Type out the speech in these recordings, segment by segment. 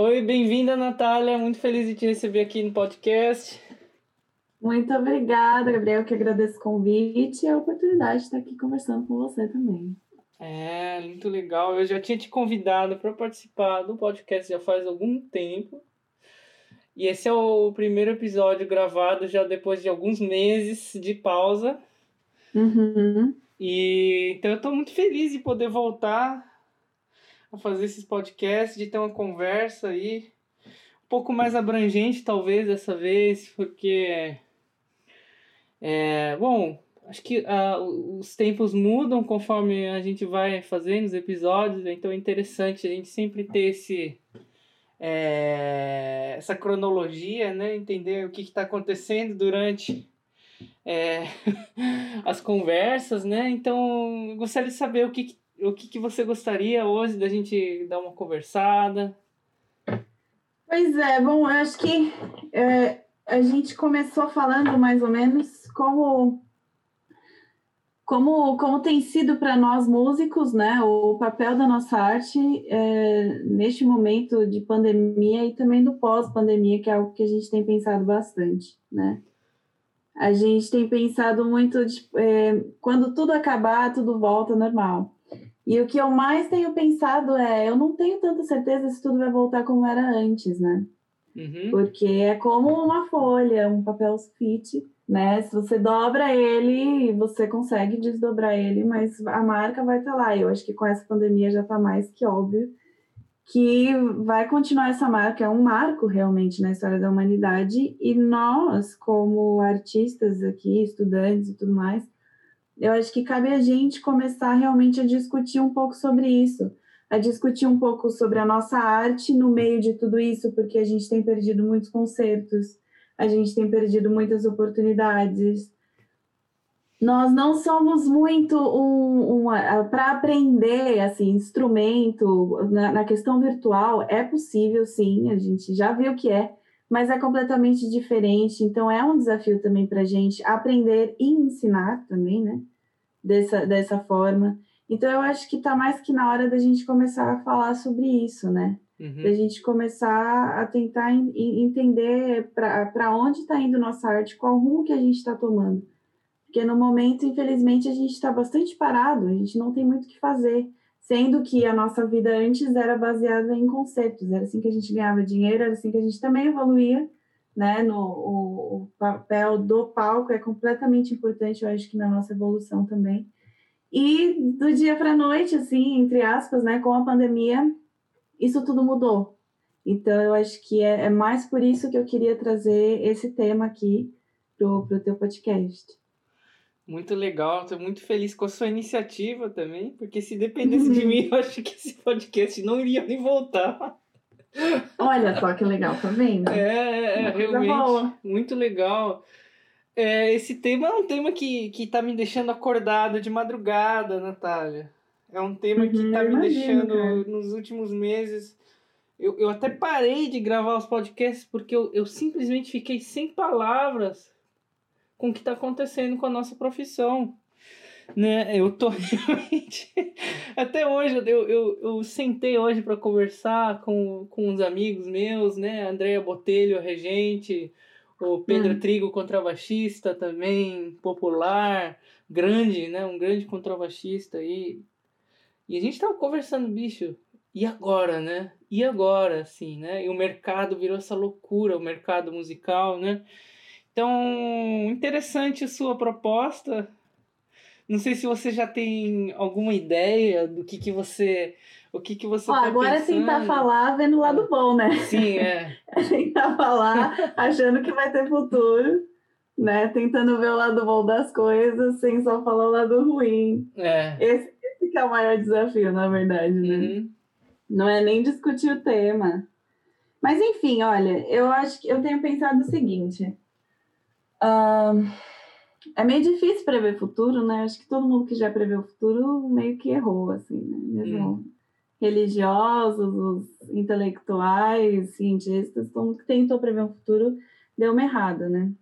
Oi, bem-vinda, Natália. Muito feliz de te receber aqui no podcast. Muito obrigada, Gabriel, que agradeço o convite e a oportunidade de estar aqui conversando com você também. É, muito legal. Eu já tinha te convidado para participar do podcast já faz algum tempo. E esse é o primeiro episódio gravado já depois de alguns meses de pausa. Uhum. E então eu estou muito feliz de poder voltar a fazer esses podcasts, de ter uma conversa aí um pouco mais abrangente talvez dessa vez, porque é, bom, acho que uh, os tempos mudam conforme a gente vai fazendo os episódios, então é interessante a gente sempre ter esse é, essa cronologia, né? Entender o que está acontecendo durante é, as conversas, né? Então, gostaria de saber o que, o que, que você gostaria hoje da gente dar uma conversada. Pois é, bom, eu acho que é, a gente começou falando mais ou menos como como, como tem sido para nós músicos, né, o papel da nossa arte é, neste momento de pandemia e também do pós-pandemia, que é algo que a gente tem pensado bastante, né? A gente tem pensado muito, de, é, quando tudo acabar, tudo volta normal. E o que eu mais tenho pensado é, eu não tenho tanta certeza se tudo vai voltar como era antes, né? Uhum. Porque é como uma folha, um papel sulfite, né? Se você dobra ele, você consegue desdobrar ele, mas a marca vai estar tá lá. Eu acho que com essa pandemia já está mais que óbvio que vai continuar essa marca, é um marco realmente na história da humanidade, e nós, como artistas aqui, estudantes e tudo mais, eu acho que cabe a gente começar realmente a discutir um pouco sobre isso, a discutir um pouco sobre a nossa arte no meio de tudo isso, porque a gente tem perdido muitos concertos, a gente tem perdido muitas oportunidades. Nós não somos muito um, um para aprender assim instrumento na, na questão virtual é possível sim, a gente já viu que é, mas é completamente diferente. Então é um desafio também para a gente aprender e ensinar também, né? Dessa, dessa forma. Então eu acho que está mais que na hora da gente começar a falar sobre isso, né? Uhum. Da gente começar a tentar entender para onde está indo nossa arte, qual rumo que a gente está tomando. Porque no momento, infelizmente, a gente está bastante parado, a gente não tem muito o que fazer. Sendo que a nossa vida antes era baseada em conceitos, era assim que a gente ganhava dinheiro, era assim que a gente também evoluía, né? No, o, o papel do palco é completamente importante, eu acho que na nossa evolução também. E do dia para a noite, assim, entre aspas, né, com a pandemia, isso tudo mudou. Então, eu acho que é, é mais por isso que eu queria trazer esse tema aqui para o teu podcast. Muito legal, estou muito feliz com a sua iniciativa também, porque se dependesse de mim, eu acho que esse podcast não iria nem voltar. Olha só que legal, tá vendo? É, é, é realmente boa. muito legal. É, esse tema é um tema que, que tá me deixando acordada de madrugada, Natália. É um tema que uhum, tá me imagino, deixando cara. nos últimos meses. Eu, eu até parei de gravar os podcasts porque eu, eu simplesmente fiquei sem palavras com o que está acontecendo com a nossa profissão. Né? Eu tô realmente. Até hoje, eu, eu, eu sentei hoje para conversar com, com uns amigos meus, né? Andréia Botelho, regente, o Pedro hum. Trigo, contrabaixista também, popular, grande, né? Um grande contrabaixista aí. E a gente tava conversando, bicho, e agora, né? E agora, assim, né? E o mercado virou essa loucura, o mercado musical, né? Então, interessante a sua proposta. Não sei se você já tem alguma ideia do que, que você. O que, que você Ó, tá agora pensando. é tentar falar vendo o lado bom, né? Sim, é. é tentar falar achando que vai ter futuro, né? Tentando ver o lado bom das coisas sem só falar o lado ruim. É. Esse, esse que é o maior desafio, na verdade, né? Uhum. Não é nem discutir o tema. Mas enfim, olha, eu acho que eu tenho pensado o seguinte. Uh, é meio difícil prever futuro, né? Acho que todo mundo que já prevê o futuro meio que errou, assim, né? Mesmo hum. religiosos, os intelectuais, cientistas, todo mundo que tentou prever um futuro deu uma errada, né?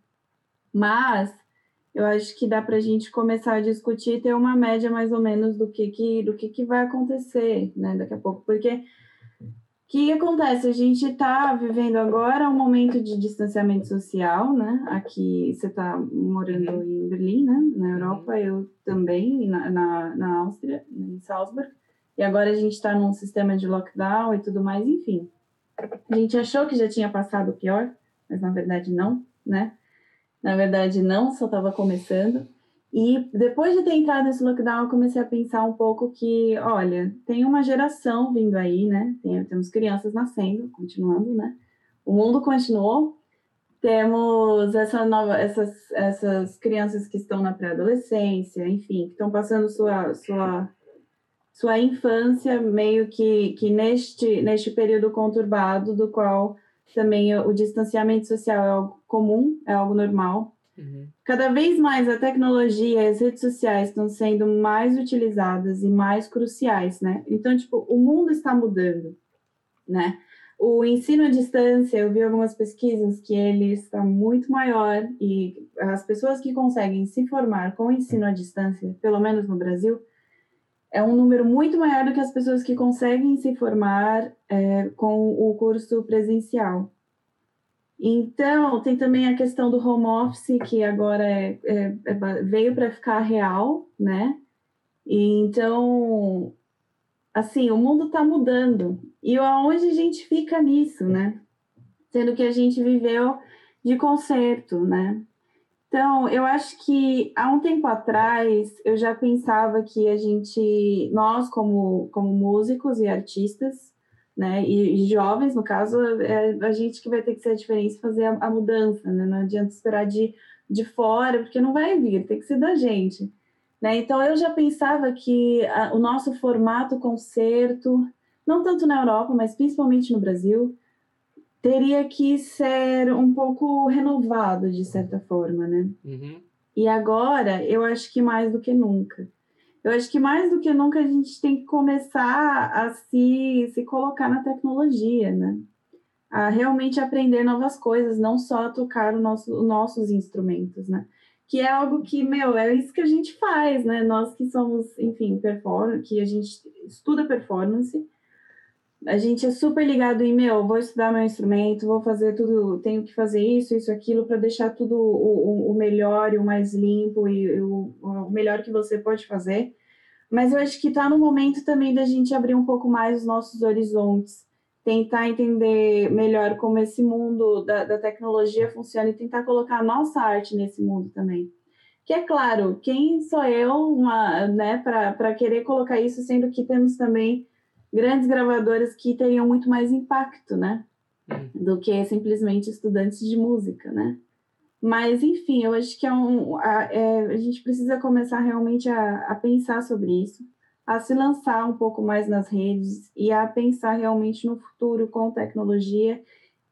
Mas eu acho que dá para a gente começar a discutir e ter uma média mais ou menos do que, que, do que, que vai acontecer né, daqui a pouco, porque que acontece? A gente está vivendo agora um momento de distanciamento social, né? Aqui você está morando uhum. em Berlim, né? Na Europa, uhum. eu também, na, na, na Áustria, em Salzburg. E agora a gente está num sistema de lockdown e tudo mais, enfim. A gente achou que já tinha passado o pior, mas na verdade não, né? Na verdade não, só estava começando. E depois de ter entrado nesse lockdown, eu comecei a pensar um pouco que, olha, tem uma geração vindo aí, né? Tem, temos crianças nascendo, continuando, né? O mundo continuou. Temos essa nova, essas, essas crianças que estão na pré-adolescência, enfim, que estão passando sua, sua, sua infância meio que, que neste, neste período conturbado, do qual também o distanciamento social é algo comum, é algo normal, Uhum. Cada vez mais a tecnologia e as redes sociais estão sendo mais utilizadas e mais cruciais, né? Então, tipo, o mundo está mudando, né? O ensino à distância, eu vi algumas pesquisas que ele está muito maior e as pessoas que conseguem se formar com ensino à distância, pelo menos no Brasil, é um número muito maior do que as pessoas que conseguem se formar é, com o curso presencial. Então, tem também a questão do home office, que agora é, é, é, veio para ficar real, né? E então, assim, o mundo está mudando. E aonde a gente fica nisso, né? Sendo que a gente viveu de concerto, né? Então, eu acho que há um tempo atrás eu já pensava que a gente, nós como, como músicos e artistas, né? E, e, jovens, no caso, é a gente que vai ter que ser a diferença fazer a, a, mudança, né? Não adianta esperar de, de fora, porque não vai vir, tem que ser da gente. Né? Então, eu já pensava que a, o nosso formato concerto, não tanto na Europa, mas principalmente no Brasil, teria que ser um pouco renovado, de certa forma, né? Uhum. E agora, eu acho que mais do que nunca eu acho que mais do que nunca a gente tem que começar a se, se colocar na tecnologia, né? A realmente aprender novas coisas, não só tocar o nosso, os nossos instrumentos, né? Que é algo que, meu, é isso que a gente faz, né? Nós que somos, enfim, performance, que a gente estuda performance, a gente é super ligado em, meu, vou estudar meu instrumento, vou fazer tudo, tenho que fazer isso, isso, aquilo, para deixar tudo o, o, melhor e o mais limpo e o, o melhor que você pode fazer. Mas eu acho que está no momento também da gente abrir um pouco mais os nossos horizontes, tentar entender melhor como esse mundo da, da tecnologia funciona e tentar colocar a nossa arte nesse mundo também. Que é claro, quem sou eu né, para querer colocar isso, sendo que temos também grandes gravadoras que teriam muito mais impacto, né? Hum. Do que simplesmente estudantes de música, né? Mas, enfim, eu acho que é um, a, é, a gente precisa começar realmente a, a pensar sobre isso, a se lançar um pouco mais nas redes e a pensar realmente no futuro com tecnologia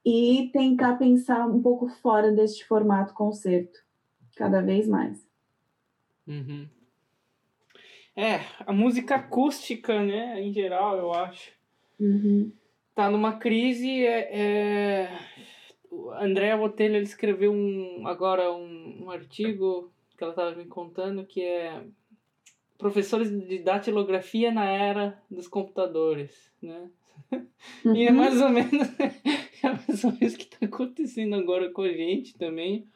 e tentar pensar um pouco fora deste formato concerto, cada vez mais. Uhum. É, a música acústica, né, em geral, eu acho. Uhum. Tá numa crise. É, é... Andréa Botelho ele escreveu um, agora um, um artigo que ela estava me contando que é professores de datilografia na era dos computadores, né? Uhum. E é uhum. mais ou menos é mais ou menos o que está acontecendo agora com a gente também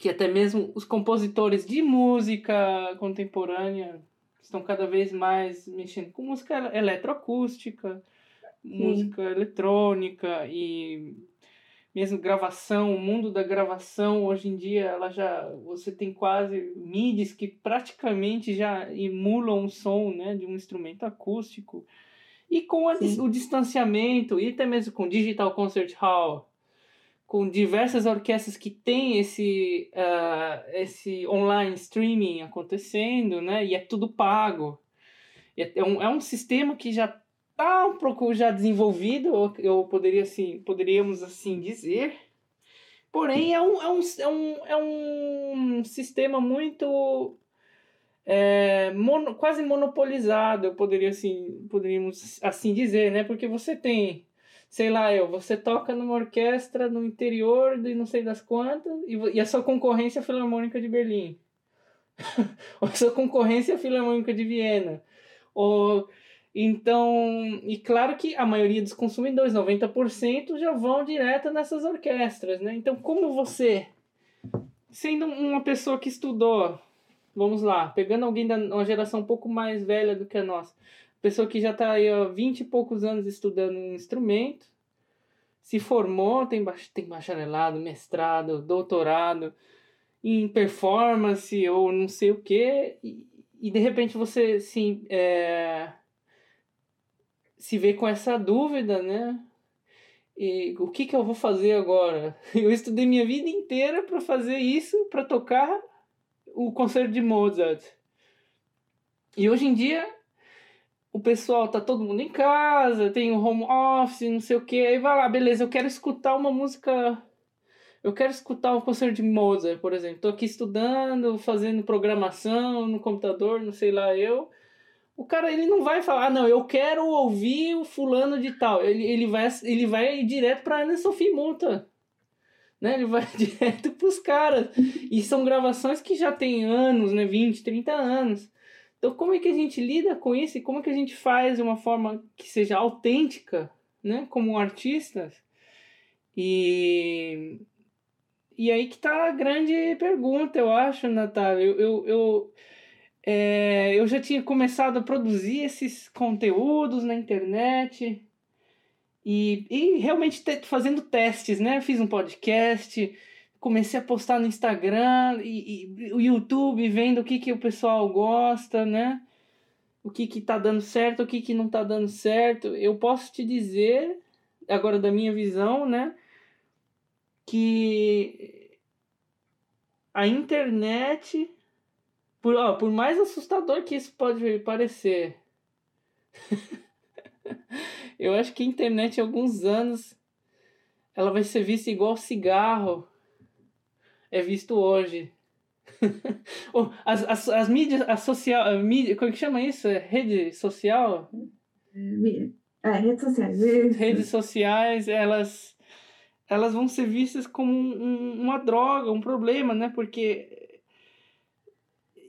que até mesmo os compositores de música contemporânea estão cada vez mais mexendo com música eletroacústica, Sim. música eletrônica e mesmo gravação, o mundo da gravação hoje em dia ela já você tem quase midis que praticamente já emulam o som, né, de um instrumento acústico. E com a, o distanciamento e até mesmo com Digital Concert Hall, com diversas orquestras que têm esse, uh, esse online streaming acontecendo, né? E é tudo pago. É, é um, é um sistema que já está um pouco já desenvolvido, eu poderia assim, poderíamos assim dizer. Porém, é um, é um, é um, é um sistema muito é, mono, quase monopolizado, eu poderia assim, poderíamos assim dizer, né? Porque você tem sei lá eu, você toca numa orquestra no interior de não sei das quantas e, e a sua concorrência é a Filarmônica de Berlim. ou a sua concorrência é a Filarmônica de Viena. Ou Então, e claro que a maioria dos consumidores, 90%, já vão direto nessas orquestras, né? Então, como você, sendo uma pessoa que estudou, vamos lá, pegando alguém da uma geração um pouco mais velha do que a nossa, pessoa que já está aí há 20 e poucos anos estudando um instrumento, se formou, tem, tem bacharelado, mestrado, doutorado em performance ou não sei o que, e, e de repente você se, é, se vê com essa dúvida, né? E o que, que eu vou fazer agora? Eu estudei minha vida inteira para fazer isso, para tocar o concerto de Mozart. E hoje em dia o pessoal tá todo mundo em casa, tem o home office, não sei o que, aí vai lá, beleza, eu quero escutar uma música. Eu quero escutar um concerto de Mozart, por exemplo. Tô aqui estudando, fazendo programação no computador, não sei lá eu. O cara ele não vai falar, ah, não, eu quero ouvir o fulano de tal. Ele, ele, vai, ele vai direto pra Ana Sofia Multa. Né? Ele vai direto pros caras. E são gravações que já tem anos, né? 20, 30 anos. Então, como é que a gente lida com isso e como é que a gente faz de uma forma que seja autêntica, né, como artistas? E, e aí que está a grande pergunta, eu acho, Natália. Eu, eu, eu, é, eu já tinha começado a produzir esses conteúdos na internet e, e realmente te, fazendo testes, né? Fiz um podcast, comecei a postar no Instagram e, o YouTube, vendo o que, que o pessoal gosta, né? O que que tá dando certo, o que que não tá dando certo. Eu posso te dizer, agora da minha visão, né? Que a internet, por, ó, por mais assustador que isso pode parecer, eu acho que a internet, em alguns anos, ela vai ser vista igual cigarro é visto hoje. as, as, as mídias, a social, a mídia, como é que chama isso? É rede social? É, redes sociais. Redes sociais, elas, elas vão ser vistas como um, uma droga, um problema, né? Porque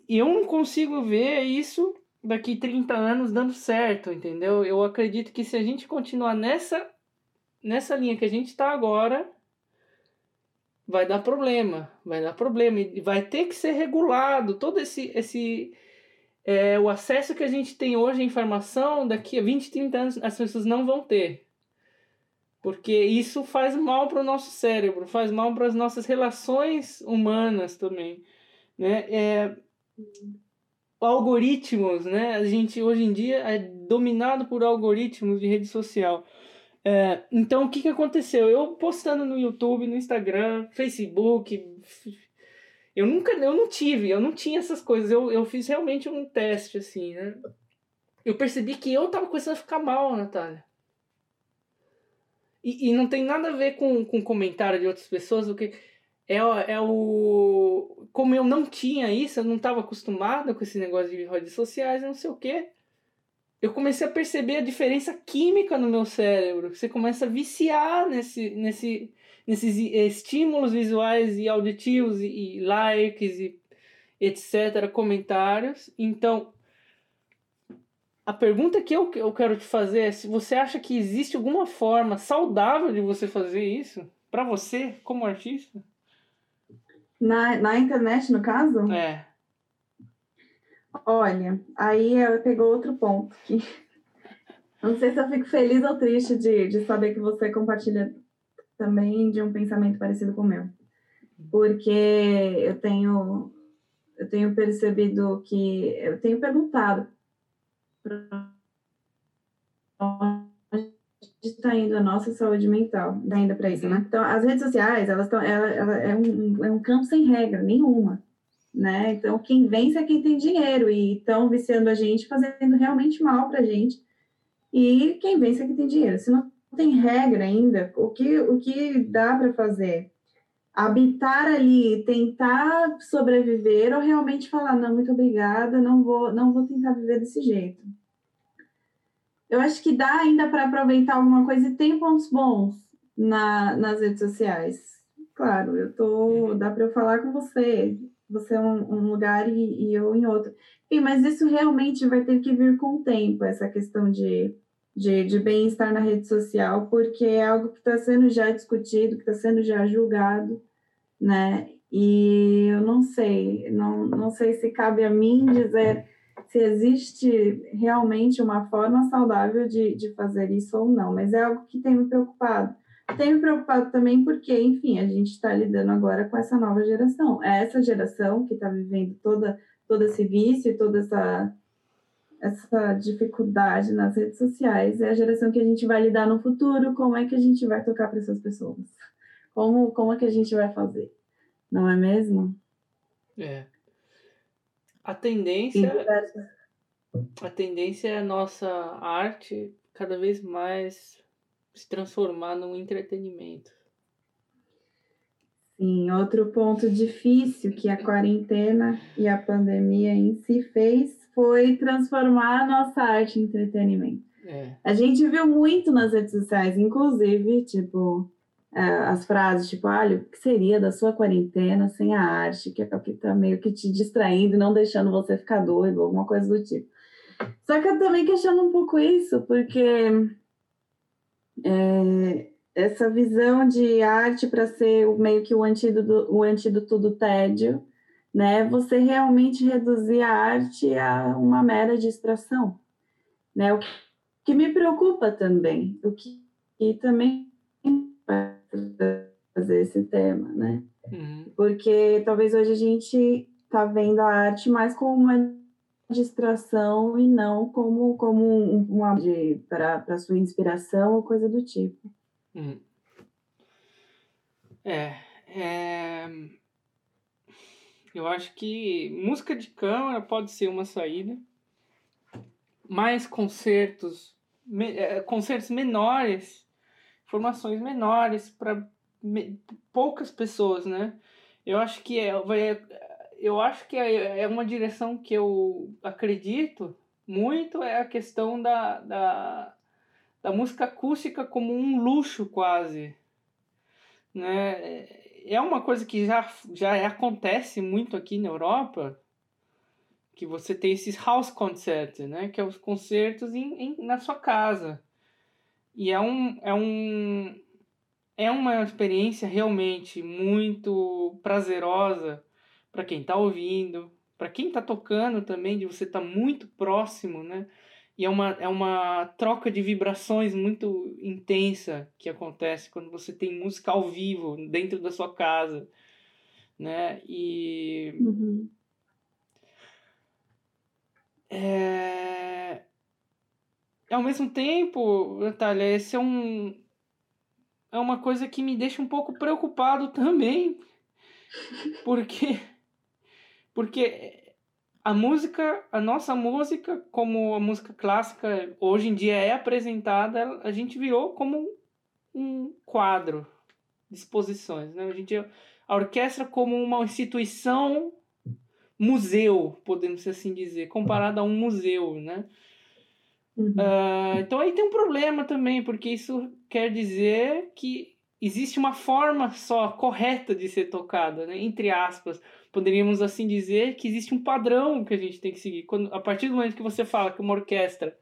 eu não consigo ver isso daqui 30 anos dando certo, entendeu? Eu acredito que se a gente continuar nessa, nessa linha que a gente está agora, vai dar problema, vai dar problema e vai ter que ser regulado todo esse esse é, o acesso que a gente tem hoje à informação, daqui a 20, 30 anos as pessoas não vão ter. Porque isso faz mal para o nosso cérebro, faz mal para as nossas relações humanas também. Né? É, algoritmos, né? A gente hoje em dia é dominado por algoritmos de rede social. É, então, o que, que aconteceu? Eu postando no YouTube, no Instagram, Facebook, eu nunca, eu não tive, eu não tinha essas coisas. Eu, eu fiz realmente um teste, assim, né? Eu percebi que eu tava começando a ficar mal, Natália. E, e não tem nada a ver com, com comentário de outras pessoas, porque é, é o. Como eu não tinha isso, eu não estava acostumada com esse negócio de redes sociais, não sei o quê eu comecei a perceber a diferença química no meu cérebro. Você começa a viciar nesse, nesse, nesses estímulos visuais e auditivos e, e likes e etc., comentários. Então, a pergunta que eu, eu quero te fazer é se você acha que existe alguma forma saudável de você fazer isso para você, como artista? Na, na internet, no caso? É. Olha, aí pegou outro ponto que não sei se eu fico feliz ou triste de, de saber que você compartilha também de um pensamento parecido com o meu. Porque eu tenho eu tenho percebido que eu tenho perguntado onde está indo a nossa saúde mental, ainda para isso, né? Então, as redes sociais, elas estão, ela, ela é, um, é um campo sem regra nenhuma né? Então, quem vence é quem tem dinheiro e estão viciando a gente, fazendo realmente mal para a gente. E quem vence é quem tem dinheiro. Se não tem regra ainda, o que, o que dá para fazer? Habitar ali, tentar sobreviver ou realmente falar, não, muito obrigada, não vou, não vou tentar viver desse jeito. Eu acho que dá ainda para aproveitar alguma coisa e tem pontos bons na, nas redes sociais. Claro, eu tô, dá para eu falar com você, você é um, lugar e, e, eu em outro. Sim, mas isso realmente vai ter que vir com o tempo, essa questão de, de, de bem-estar na rede social, porque é algo que está sendo já discutido, que está sendo já julgado, né? E eu não sei, não, não sei se cabe a mim dizer se existe realmente uma forma saudável de, de fazer isso ou não, mas é algo que tem me preocupado. Tem me preocupado também porque, enfim, a gente está lidando agora com essa nova geração. É essa geração que está vivendo toda todo esse vício e toda essa, essa dificuldade nas redes sociais é a geração que a gente vai lidar no futuro. Como é que a gente vai tocar para essas pessoas? Como, como é que a gente vai fazer? Não é mesmo? É. A tendência. A tendência é a nossa arte cada vez mais se transformar num entretenimento. Sim, outro ponto difícil que a quarentena e a pandemia em si fez foi transformar a nossa arte em entretenimento. É. A gente viu muito nas redes sociais, inclusive, tipo, é, as frases tipo, olha, o que seria da sua quarentena sem a arte, que é o que tá meio que te distraindo, não deixando você ficar doido, alguma coisa do tipo. Só que eu também questiono um pouco isso, porque é, essa visão de arte para ser meio que o antídoto, o antídoto do tédio, né? Você realmente reduzir a arte a uma mera distração, né? O que me preocupa também, o que e também fazer esse tema, né? Uhum. Porque talvez hoje a gente tá vendo a arte mais como uma distração e não como como uma para sua inspiração ou coisa do tipo. Hum. É, é, eu acho que música de câmara pode ser uma saída. Mais concertos, me, é, concertos menores, formações menores para poucas pessoas, né? Eu acho que é, vai, eu acho que é, é uma direção que eu acredito muito é a questão da, da da música acústica como um luxo quase. Né? É uma coisa que já, já acontece muito aqui na Europa, que você tem esses house concerts, né? que é os concertos em, em, na sua casa. E é, um, é, um, é uma experiência realmente muito prazerosa para quem está ouvindo, para quem está tocando também, de você estar tá muito próximo, né? E é uma, é uma troca de vibrações muito intensa que acontece quando você tem música ao vivo dentro da sua casa, né? E... Uhum. É... Ao mesmo tempo, Natália, esse é um... É uma coisa que me deixa um pouco preocupado também, porque... Porque a música, a nossa música, como a música clássica hoje em dia é apresentada, a gente virou como um quadro de exposições. Né? A, gente, a orquestra como uma instituição museu, podemos assim dizer, comparada a um museu, né? Uhum. Uh, então aí tem um problema também, porque isso quer dizer que existe uma forma só correta de ser tocada, né? entre aspas poderíamos assim dizer que existe um padrão que a gente tem que seguir. Quando, a partir do momento que você fala que uma orquestra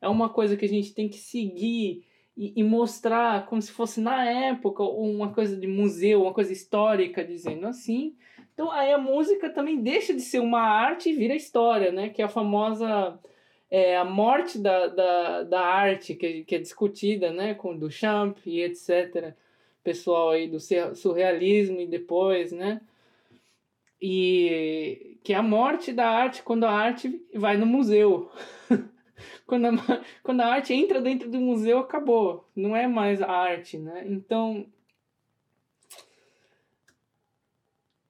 é uma coisa que a gente tem que seguir e, e mostrar como se fosse na época uma coisa de museu, uma coisa histórica, dizendo assim. Então aí a música também deixa de ser uma arte e vira história, né? Que é a famosa é, a morte da, da, da arte que, que é discutida, né? Com Duchamp e etc. Pessoal aí do surrealismo e depois, né? E que é a morte da arte quando a arte vai no museu. quando, a, quando a arte entra dentro do museu, acabou. Não é mais a arte, né? Então.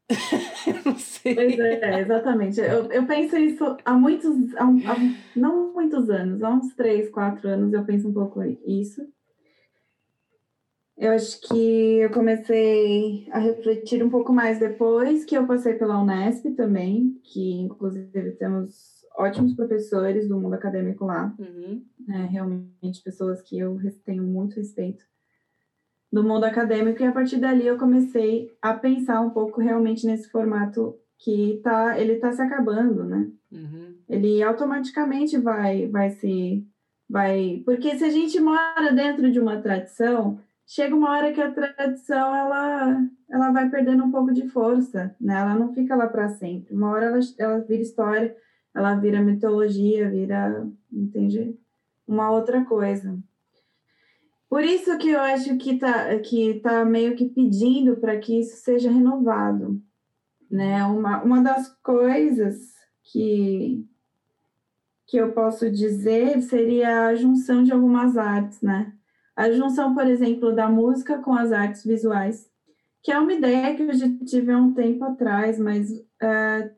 não sei. É, exatamente. Eu, eu penso isso há muitos. Há, há, não muitos anos, há uns três, quatro anos eu penso um pouco isso. Eu acho que eu comecei a refletir um pouco mais depois que eu passei pela Unesp também, que inclusive temos ótimos professores do mundo acadêmico lá, uhum. é, realmente pessoas que eu tenho muito respeito do mundo acadêmico, e a partir dali eu comecei a pensar um pouco realmente nesse formato que tá, ele está se acabando, né? Uhum. Ele automaticamente vai, vai se, vai, porque se a gente mora dentro de uma tradição, chega uma hora que a tradição ela, ela vai perdendo um pouco de força, né? Ela não fica lá para sempre. Uma hora ela, ela vira história, ela vira mitologia, vira, entende? Uma outra coisa. Por isso que eu acho que tá, que tá meio que pedindo para que isso seja renovado. Né? Uma, uma das coisas que, que eu posso dizer seria a junção de algumas artes, né? A junção, por exemplo, da música com as artes visuais, que é uma ideia que eu já tive há um tempo atrás, mas uh,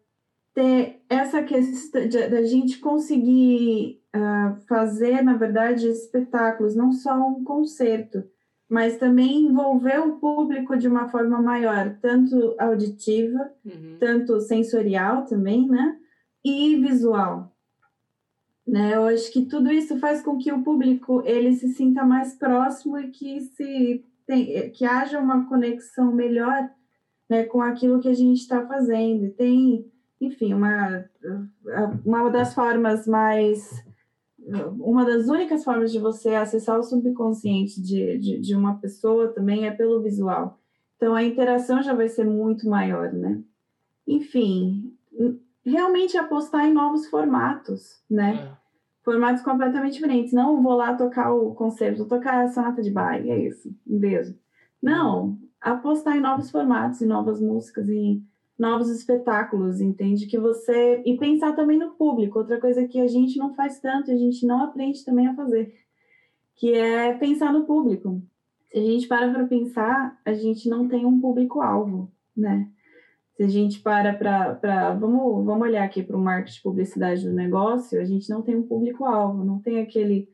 ter essa questão da gente conseguir uh, fazer, na verdade, espetáculos, não só um concerto, mas também envolver o público de uma forma maior, tanto auditiva, uhum. tanto sensorial também, né? E visual. Né? Eu acho que tudo isso faz com que o público ele se sinta mais próximo e que se tem, que haja uma conexão melhor né, com aquilo que a gente está fazendo. Tem enfim, uma, uma das formas mais. Uma das únicas formas de você acessar o subconsciente de, de, de uma pessoa também é pelo visual. Então a interação já vai ser muito maior, né? Enfim, realmente apostar em novos formatos, né? É. Formatos completamente diferentes. Não vou lá tocar o concerto, vou tocar a sonata de baile, é isso, um beijo. Não, apostar em novos formatos, em novas músicas, em novos espetáculos, entende? Que você. E pensar também no público, outra coisa que a gente não faz tanto, a gente não aprende também a fazer, que é pensar no público. Se a gente para para pensar, a gente não tem um público-alvo, né? Se a gente para para. Vamos, vamos olhar aqui para o marketing publicidade do negócio, a gente não tem um público-alvo, não tem aquele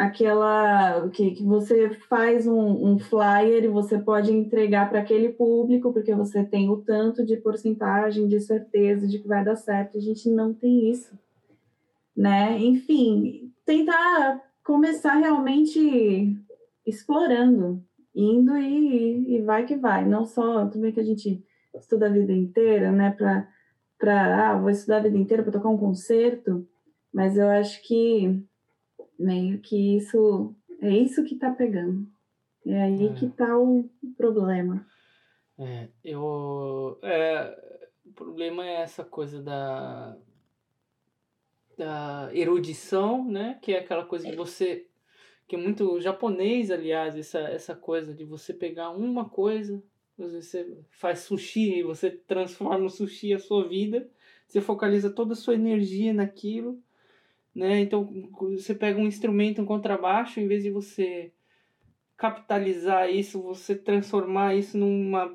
aquela que, que você faz um, um flyer e você pode entregar para aquele público porque você tem o tanto de porcentagem de certeza de que vai dar certo. A gente não tem isso, né? Enfim, tentar começar realmente explorando, indo e, e vai que vai. Não só também que a gente estuda a vida inteira, né? Para para ah, vou estudar a vida inteira para tocar um concerto, mas eu acho que meio que isso é isso que está pegando. É aí é. que está o problema. É, eu. É, o problema é essa coisa da. da erudição, né? Que é aquela coisa que você. que é muito japonês, aliás, essa, essa coisa de você pegar uma coisa, você faz sushi e você transforma o sushi a sua vida, você focaliza toda a sua energia naquilo né? Então, você pega um instrumento, um contrabaixo, em vez de você capitalizar isso, você transformar isso numa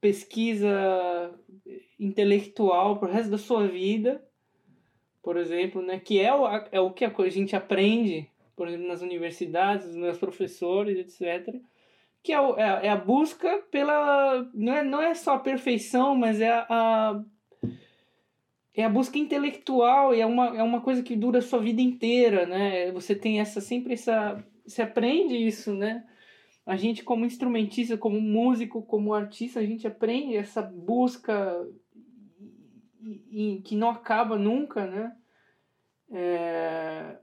pesquisa intelectual para o resto da sua vida, por exemplo, né? Que é o, é o que a gente aprende, por exemplo, nas universidades, nos meus professores, etc. Que é, é, é a busca pela... Não é, não é só a perfeição, mas é a, a é a busca intelectual e é uma, é uma coisa que dura a sua vida inteira, né? Você tem essa sempre essa você aprende isso, né? A gente como instrumentista, como músico, como artista, a gente aprende essa busca e, e que não acaba nunca, né? É...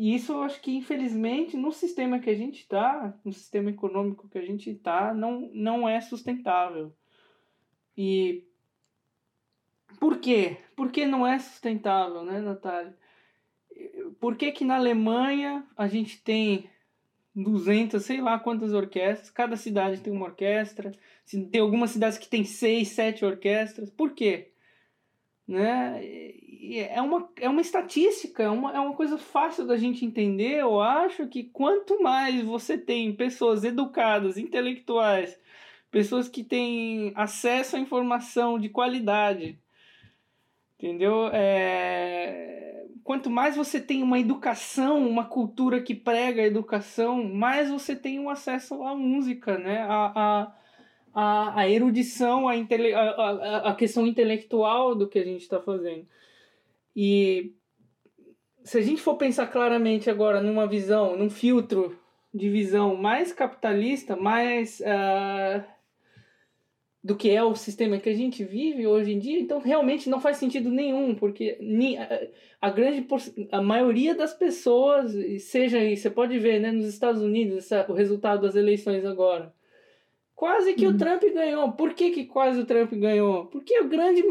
E isso eu acho que, infelizmente, no sistema que a gente está, no sistema econômico que a gente está, não, não é sustentável. E por quê? Por que não é sustentável, né, Natália? Por que que na Alemanha a gente tem 200, sei lá quantas orquestras, cada cidade tem uma orquestra, tem algumas cidades que tem seis, sete orquestras, por quê? Né? É, uma, é uma estatística, é uma, é uma coisa fácil da gente entender. Eu acho que quanto mais você tem pessoas educadas, intelectuais, pessoas que têm acesso à informação de qualidade, Entendeu? É... Quanto mais você tem uma educação, uma cultura que prega a educação, mais você tem um acesso à música, né? A, a, a, a erudição, a, intele... a, a, a questão intelectual do que a gente está fazendo. E se a gente for pensar claramente agora numa visão, num filtro de visão mais capitalista, mais. Uh do que é o sistema que a gente vive hoje em dia, então realmente não faz sentido nenhum, porque a grande a maioria das pessoas, seja aí, você pode ver, né, nos Estados Unidos, essa, o resultado das eleições agora. Quase que uhum. o Trump ganhou. Por que, que quase o Trump ganhou? Porque a grande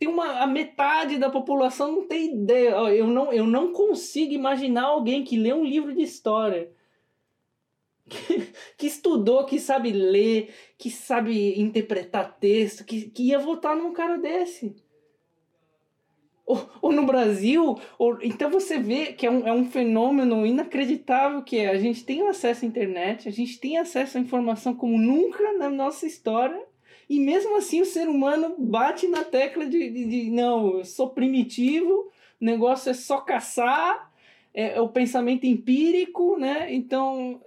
tem uma a metade da população não tem ideia. Eu não, eu não consigo imaginar alguém que lê um livro de história que, estudou, que sabe ler, que sabe interpretar texto, que, que ia votar num cara desse. Ou, ou no Brasil, ou, então você vê que é um, é um fenômeno inacreditável que é, a gente tem acesso à internet, a gente tem acesso à informação como nunca na nossa história, e mesmo assim o ser humano bate na tecla de, de, de não, eu sou primitivo, o negócio é só caçar, é, é o pensamento empírico, né? Então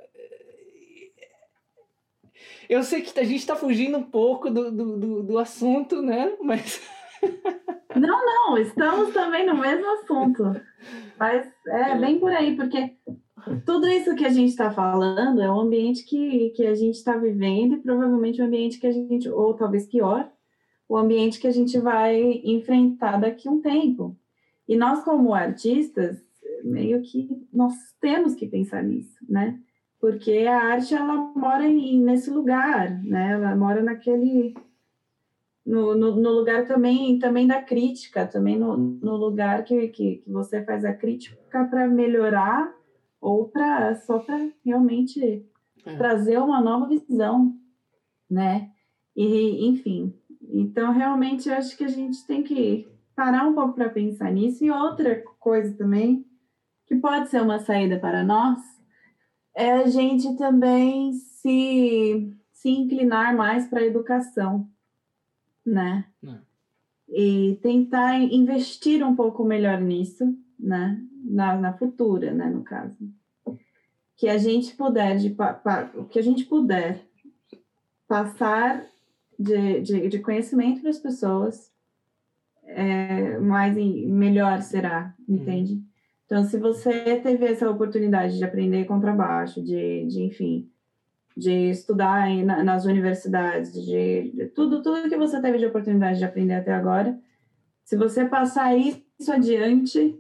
eu sei que a gente está fugindo um pouco do, do, do, do assunto, né? Mas. Não, não, estamos também no mesmo assunto. Mas é bem por aí, porque tudo isso que a gente está falando é um ambiente que, que a gente está vivendo e provavelmente um ambiente que a gente, ou talvez pior, o ambiente que a gente vai enfrentar daqui a um tempo. E nós, como artistas, meio que nós temos que pensar nisso, né? porque a arte ela mora em, nesse lugar, né? Ela mora naquele no, no, no, lugar também também da crítica, também no, no lugar que, que, que você faz a crítica para melhorar ou para só para realmente é. trazer uma nova visão, né? E enfim, então realmente eu acho que a gente tem que parar um pouco para pensar nisso e outra coisa também que pode ser uma saída para nós é a gente também se, se inclinar mais para a educação, né? É. E tentar investir um pouco melhor nisso, né? Na, na futura, né? No caso. Que a gente puder, de, o que a gente puder passar de, de, de conhecimento para as pessoas, é, mais melhor será, entende? Uhum. Então, se você teve essa oportunidade de aprender contrabaixo, de, de enfim, de estudar em, nas universidades, de, de, tudo, tudo que você teve de oportunidade de aprender até agora, se você passar isso adiante,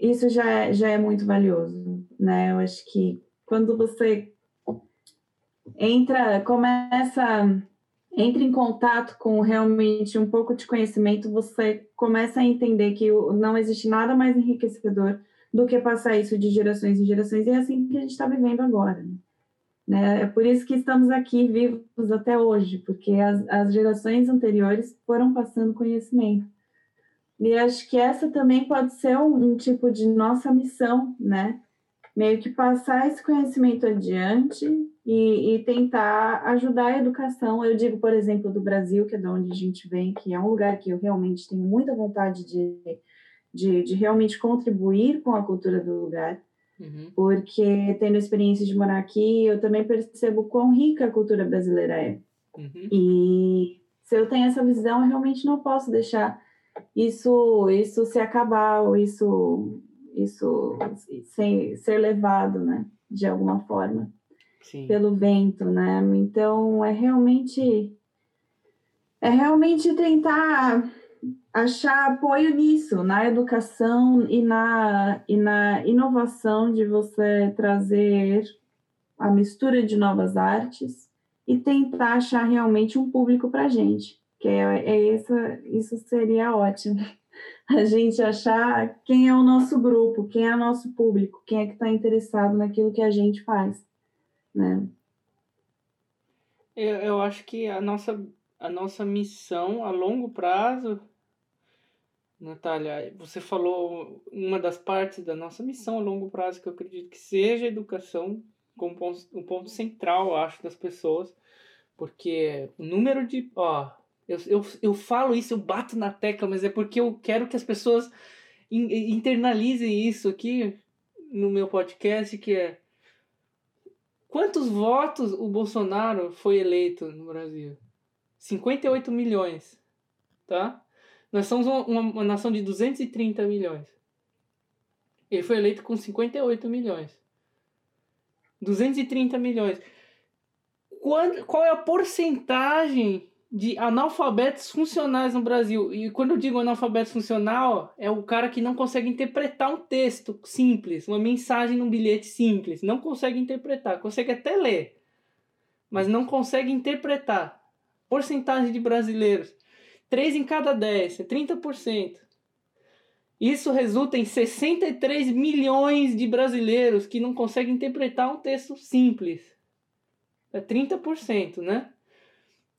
isso já é, já é muito valioso, né? Eu acho que quando você entra, começa entra em contato com realmente um pouco de conhecimento, você começa a entender que não existe nada mais enriquecedor do que passar isso de gerações em gerações, e é assim que a gente está vivendo agora. Né? É por isso que estamos aqui vivos até hoje, porque as, as gerações anteriores foram passando conhecimento. E acho que essa também pode ser um, um tipo de nossa missão, né? Meio que passar esse conhecimento adiante e, e, tentar ajudar a educação. Eu digo, por exemplo, do Brasil, que é de onde a gente vem, que é um lugar que eu realmente tenho muita vontade de, de, de realmente contribuir com a cultura do lugar, uhum. porque tendo a experiência de morar aqui, eu também percebo quão rica a cultura brasileira é. Uhum. E se eu tenho essa visão, eu realmente não posso deixar isso, isso se acabar, ou isso, isso sem, ser levado, né, de alguma forma. Sim. pelo vento, né? Então é realmente é realmente tentar achar apoio nisso, na educação e na, e na inovação de você trazer a mistura de novas artes e tentar achar realmente um público para a gente, que é, é essa, isso seria ótimo. A gente achar quem é o nosso grupo, quem é o nosso público, quem é que está interessado naquilo que a gente faz né? Eu, eu acho que a nossa, a nossa missão a longo prazo, Natália, você falou uma das partes da nossa missão a longo prazo que eu acredito que seja a educação como ponto, um ponto central, acho, das pessoas, porque o número de. Ó, eu, eu, eu falo isso, eu bato na tecla, mas é porque eu quero que as pessoas internalizem isso aqui no meu podcast, que é Quantos votos o Bolsonaro foi eleito no Brasil? 58 milhões, tá? Nós somos uma, uma, nação de 230 milhões. Ele foi eleito com 58 milhões. 230 milhões. Quando, qual é a porcentagem de analfabetos funcionais no Brasil. E quando eu digo analfabeto funcional, é o cara que não consegue interpretar um texto simples, uma mensagem num bilhete simples. Não consegue interpretar, consegue até ler, mas não consegue interpretar. Porcentagem de brasileiros: 3 em cada 10, é 30%. Isso resulta em 63 milhões de brasileiros que não conseguem interpretar um texto simples. É 30%, né?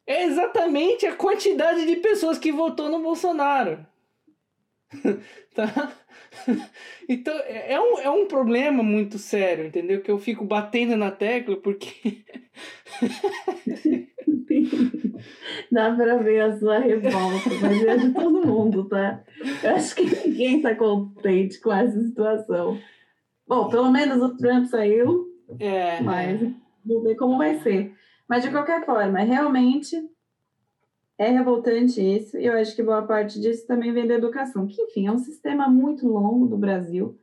É exatamente a quantidade de pessoas que votou no Bolsonaro. tá? Então, é, é um, é um problema muito sério, entendeu? Que eu fico batendo na tecla porque. Dá pra ver a sua revolta, mas é de todo mundo, tá? Eu acho que ninguém tá contente com essa situação. Bom, pelo menos o Trump saiu, é, mas vamos ver como vai ser. Mas de qualquer forma, realmente é revoltante isso, e eu acho que boa parte disso também vem da educação, que, enfim, é um sistema muito longo do Brasil,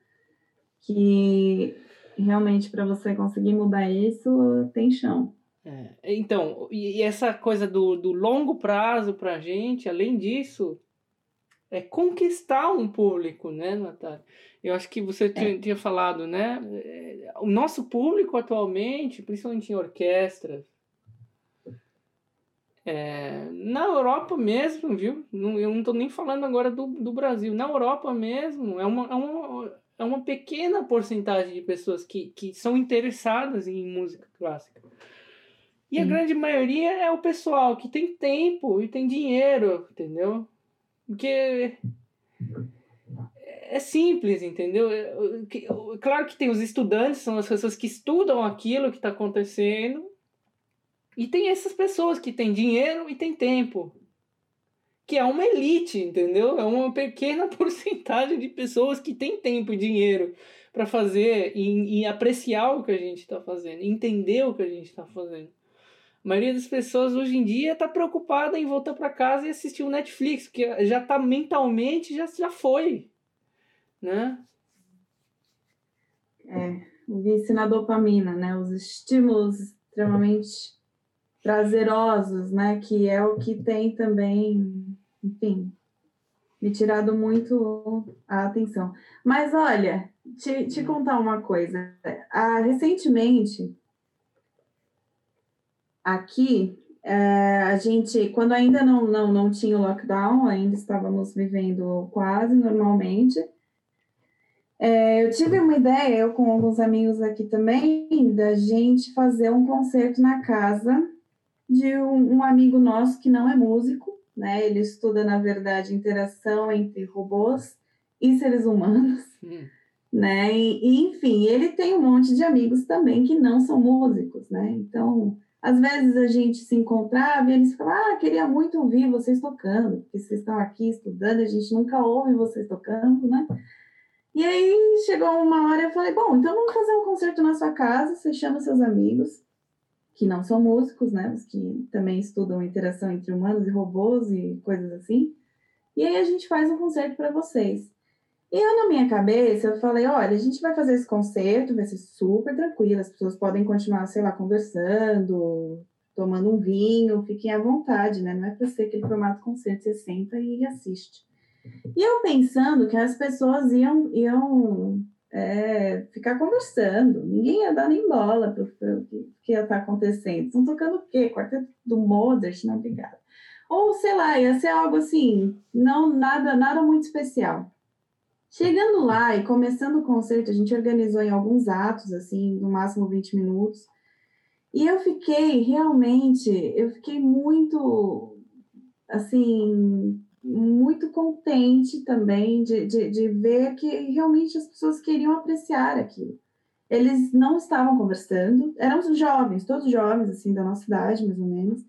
que realmente para você conseguir mudar isso tem chão. É, então, e, essa coisa do, do longo prazo para a gente, além disso, é conquistar um público, né, Natália? Eu acho que você é. tinha, tinha falado, né? É, o nosso público atualmente, principalmente em orquestras, é, na Europa mesmo, viu? Não, eu não estou nem falando agora do, do Brasil. Na Europa mesmo, é uma, é, uma, é uma pequena porcentagem de pessoas que, que são interessadas em música clássica. E a grande maioria é o pessoal que tem tempo e tem dinheiro, entendeu? Porque é simples, entendeu? Claro que tem os estudantes, são as pessoas que estudam aquilo que está acontecendo, e tem essas pessoas que têm dinheiro e têm tempo. Que é uma elite, entendeu? É uma pequena porcentagem de pessoas que têm tempo e dinheiro para fazer e, e, apreciar o que a gente está fazendo, entender o que a gente está fazendo. A maioria das pessoas hoje em dia está preocupada em voltar para casa e assistir o Netflix, que já está mentalmente, já, já foi. Né? É, o vício na dopamina, né? Os estímulos extremamente prazerosos, né? Que é o que tem também, enfim, me tirado muito a atenção. Mas olha, te, te contar uma coisa. Ah, recentemente, aqui, é, a gente, quando ainda não, não, não tinha o lockdown, ainda estávamos vivendo quase normalmente, é, eu tive uma ideia, eu com alguns amigos aqui também, da gente fazer um concerto na casa de um, um, amigo nosso que não é músico, né? Ele estuda, na verdade, interação entre robôs e seres humanos, hum. né? E, enfim, ele tem um monte de amigos também que não são músicos, né? Então, às vezes a gente se encontrava e eles falavam, ah, queria muito ouvir vocês tocando, porque vocês estão aqui estudando, a gente nunca ouve vocês tocando, né? E aí chegou uma hora e eu falei, bom, então vamos fazer um concerto na sua casa, você chama seus amigos, que não são músicos, né? Os que também estudam interação entre humanos e robôs e coisas assim. E aí a gente faz um concerto para vocês. E eu, na minha cabeça, eu falei, olha, a gente vai fazer esse concerto, vai ser super tranquilo, as pessoas podem continuar, sei lá, conversando, tomando um vinho, fiquem à vontade, né? Não é para ser aquele formato concerto, você senta e assiste. E eu pensando que as pessoas iam, iam é, ficar conversando. Ninguém ia dar nem bola para o que ia estar tá acontecendo. Estão tocando o quê? Quarteto do Mozart? Não, obrigada. Ou, sei lá, ia ser algo assim, não nada, nada muito especial. Chegando lá e começando o concerto, a gente organizou em alguns atos, assim, no máximo 20 minutos. E eu fiquei realmente, eu fiquei muito, assim, muito contente também de, de, de, ver que realmente as pessoas queriam apreciar aquilo. Eles não estavam conversando, eram jovens, todos jovens, assim, da nossa idade, mais ou menos,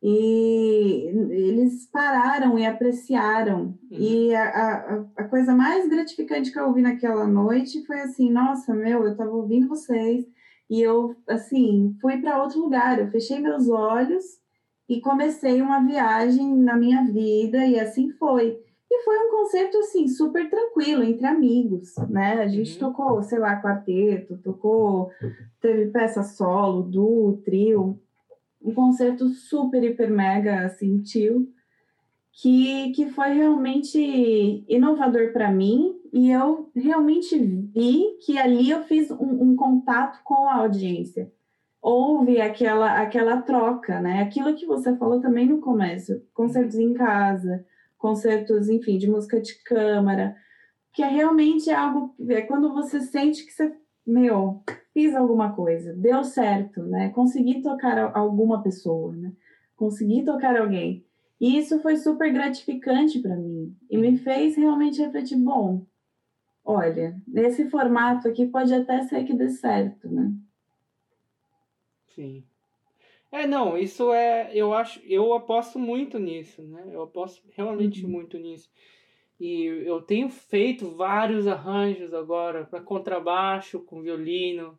e eles pararam e apreciaram. Uhum. E a, a, a, coisa mais gratificante que eu ouvi naquela noite foi assim: nossa, meu, eu estava ouvindo vocês, e eu, assim, fui para outro lugar, eu fechei meus olhos e comecei uma viagem na minha vida e assim foi. E foi um concerto assim super tranquilo entre amigos, né? A gente uhum. tocou, sei lá, quarteto, tocou, teve peça solo, duo, trio. um concerto super, hiper, mega, assim, tio, que, que foi realmente inovador para mim e eu realmente vi que ali eu fiz um, um, contato com a audiência. Houve aquela, aquela troca, né? Aquilo que você falou também no começo, concertos em casa, concertos, enfim, de música de câmara, que é realmente algo, é quando você sente que você, meu, fiz alguma coisa, deu certo, né? Consegui tocar alguma pessoa, né? Consegui tocar alguém. E isso foi super gratificante para mim e me fez realmente refletir, bom, olha, nesse formato aqui pode até ser que dê certo, né? Sim. É, não, isso é, eu acho, eu aposto muito nisso, né? Eu aposto realmente uhum. muito nisso. E eu tenho feito vários arranjos agora para contrabaixo, com violino,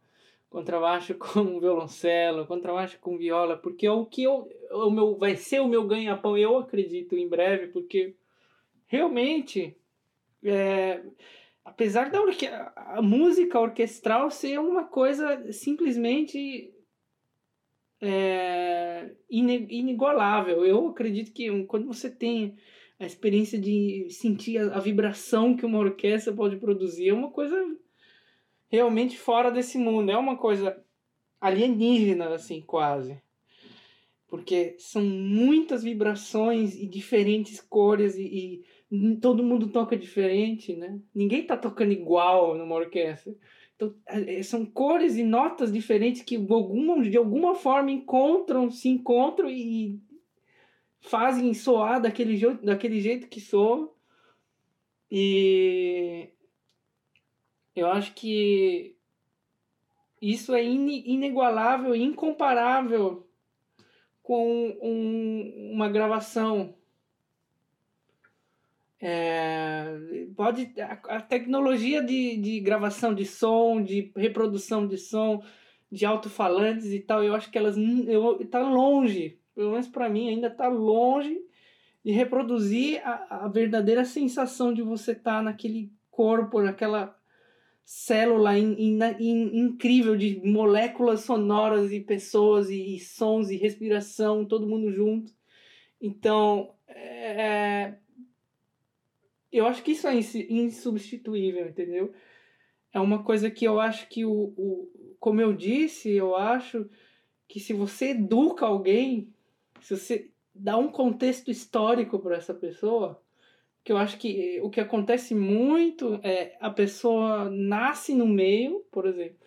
contrabaixo com violoncelo, contrabaixo com viola, porque é o que eu, o meu, vai ser o meu ganha-pão, eu acredito, em breve, porque realmente, é, apesar da orque a música orquestral ser uma coisa simplesmente é, inigualável, eu acredito que quando você tem a experiência de sentir a, a vibração que uma orquestra pode produzir, é uma coisa realmente fora desse mundo. É uma coisa alienígena, assim, quase. Porque são muitas vibrações e diferentes cores e, e todo mundo toca diferente, né? Ninguém tá tocando igual numa orquestra. Então, é, são cores e notas diferentes que alguma, de alguma forma encontram, se encontram e fazem soar daquele, jeito, daquele jeito que soa. E eu acho que isso é inigualável, incomparável com um, uma gravação. É, pode a, a, tecnologia de, de gravação de som, de reprodução de som, de alto-falantes e tal, eu acho que elas está longe, pelo menos para mim ainda está longe de reproduzir a, a verdadeira sensação de você estar tá naquele corpo, naquela célula in, in, in, incrível de moléculas sonoras e pessoas e, e, sons e respiração, todo mundo junto. Então, é, eu acho que isso é insubstituível, entendeu? É uma coisa que eu acho que, o, o, como eu disse, eu acho que se você educa alguém, se você dá um contexto histórico para essa pessoa, que eu acho que o que acontece muito é a pessoa nasce no meio, por exemplo,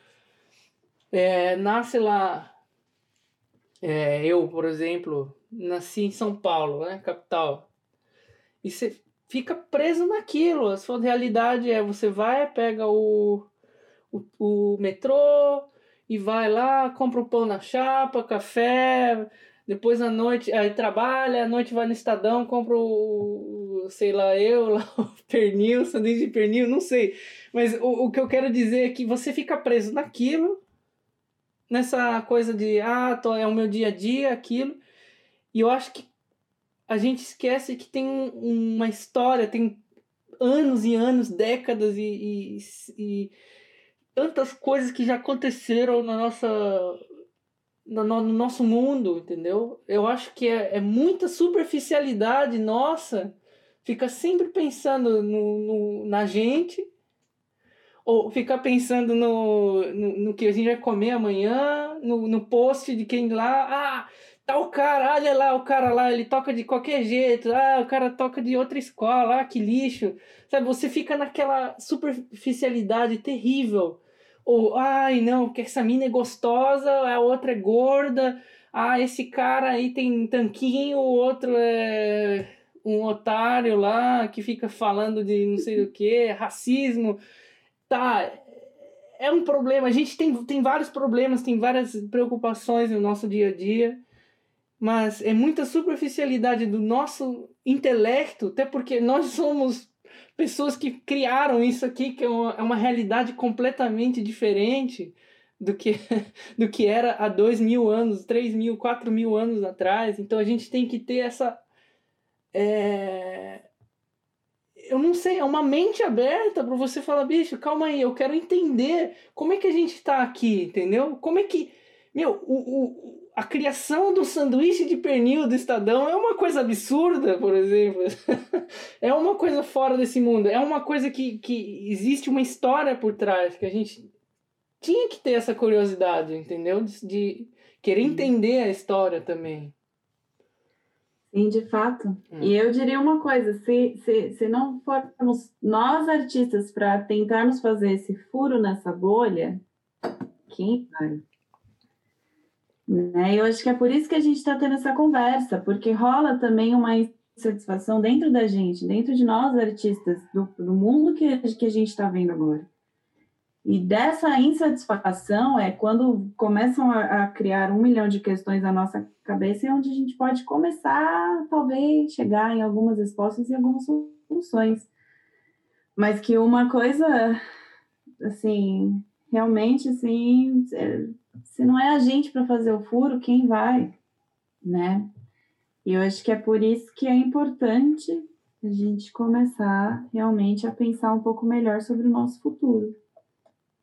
é, nasce lá, é, eu, por exemplo, nasci em São Paulo, né, capital, e você fica preso naquilo, a sua realidade é você vai, pega o, o, o metrô e vai lá, compra o pão na chapa, café, depois à noite, aí trabalha, à noite vai no Estadão, compra o, sei lá, eu, lá, o pernil, sanduíche de pernil, não sei. Mas o, o que eu quero dizer é que você fica preso naquilo, nessa coisa de, ah, tô, é o meu dia a dia, aquilo. E eu acho que a gente esquece que tem uma história, tem anos e anos, décadas e, e, e tantas coisas que já aconteceram na nossa no, no, nosso mundo, entendeu? Eu acho que é, é muita superficialidade nossa, fica sempre pensando no, no, na gente, ou ficar pensando no, no, no, que a gente vai comer amanhã, no, no post de quem lá, ah, tal cara, olha lá, o cara lá, ele toca de qualquer jeito, ah, o cara toca de outra escola, ah, que lixo, sabe? Você fica naquela superficialidade terrível ou, ai, não, porque essa mina é gostosa, a outra é gorda. Ah, esse cara aí tem tanquinho, o outro é um otário lá que fica falando de não sei o que, racismo. Tá, é um problema. A gente tem, tem vários problemas, tem várias preocupações no nosso dia a dia, mas é muita superficialidade do nosso intelecto, até porque nós somos pessoas que criaram isso aqui, que é uma, é uma realidade completamente diferente do que, do que era há dois mil anos, três mil, quatro mil anos atrás. Então a gente tem que ter essa. É... Eu não sei, é uma mente aberta para você falar, bicho, calma aí, eu quero entender como é que a gente está aqui, entendeu? Como é que Meu, o, o, a criação do sanduíche de pernil do Estadão é uma coisa absurda, por exemplo. é uma coisa fora desse mundo. É uma coisa que, que existe uma história por trás, que a gente tinha que ter essa curiosidade, entendeu? De, de querer entender a história também. Sim, de fato. Hum. E eu diria uma coisa: se, se, se não formos nós artistas para tentarmos fazer esse furo nessa bolha, quem vai? Né? Eu acho que é por isso que a gente está tendo essa conversa, porque rola também uma insatisfação dentro da gente, dentro de nós artistas, do, do mundo que, que a gente está vendo agora. E dessa insatisfação é quando começam a, a, criar um milhão de questões na nossa cabeça, é onde a gente pode começar, talvez, chegar em algumas respostas e algumas soluções. Mas que uma coisa, assim, realmente, assim, é, se não é a gente para fazer o furo, quem vai, né? E eu acho que é por isso que é importante a gente começar realmente a pensar um pouco melhor sobre o nosso futuro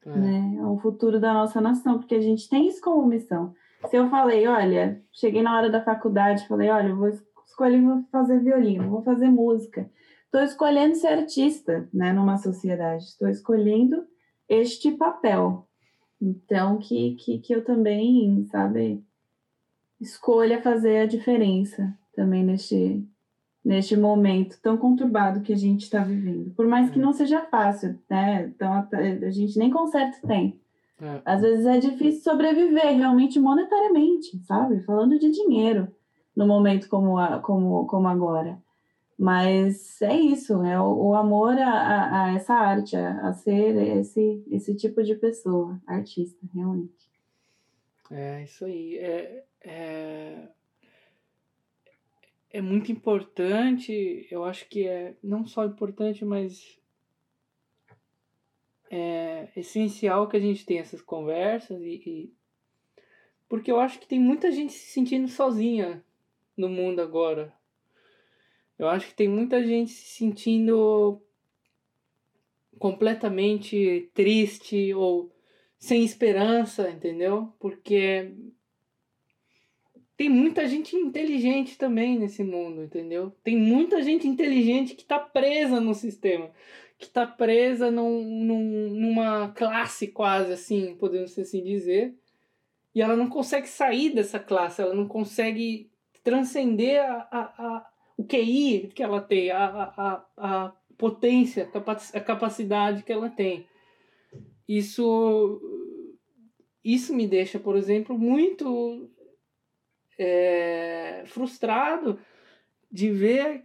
é. né? O futuro da nossa nação, porque a gente tem isso como missão. Se eu falei, olha, cheguei na hora da faculdade, falei, olha, eu vou escolher, vou fazer violino, vou fazer música. Estou escolhendo ser artista, né, numa sociedade. Estou escolhendo este papel. Então, que, que, que eu também, sabe, escolha fazer a diferença também neste, neste momento tão conturbado que a gente está vivendo. Por mais que é. não seja fácil, né? Então a, gente nem conserto tem. É. Às vezes é difícil sobreviver realmente monetariamente, sabe? Falando de dinheiro no momento como, a, como, como agora. Mas é isso, é o, o amor a, a, a, essa arte, a, a ser esse, esse tipo de pessoa, artista, realmente. É, isso aí. É, é é muito importante, eu acho que é não só importante, mas é essencial que a gente tenha essas conversas e, e, porque eu acho que tem muita gente se sentindo sozinha no mundo agora. Eu acho que tem muita gente se sentindo completamente triste ou sem esperança, entendeu? Porque tem muita gente inteligente também nesse mundo, entendeu? Tem muita gente inteligente que está presa no sistema, que está presa num, num, numa classe quase assim, podemos assim dizer, e ela não consegue sair dessa classe, ela não consegue transcender a, a, a o QI que ela tem, a, a, a potência, a capacidade que ela tem. Isso, isso me deixa, por exemplo, muito é, frustrado de ver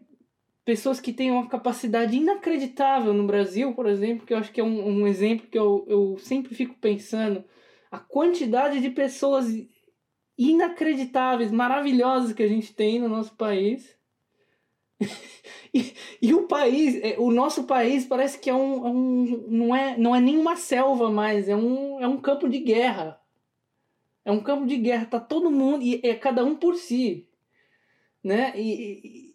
pessoas que têm uma capacidade inacreditável no Brasil, por exemplo, que eu acho que é um, um exemplo que eu, eu sempre fico pensando, a quantidade de pessoas inacreditáveis, maravilhosas que a gente tem no nosso país. e, e, o país, é, o nosso país parece que é um, é um, não é não é nenhuma selva mais, é um, é um campo de guerra. É um campo de guerra, tá todo mundo e é cada um por si, né? E,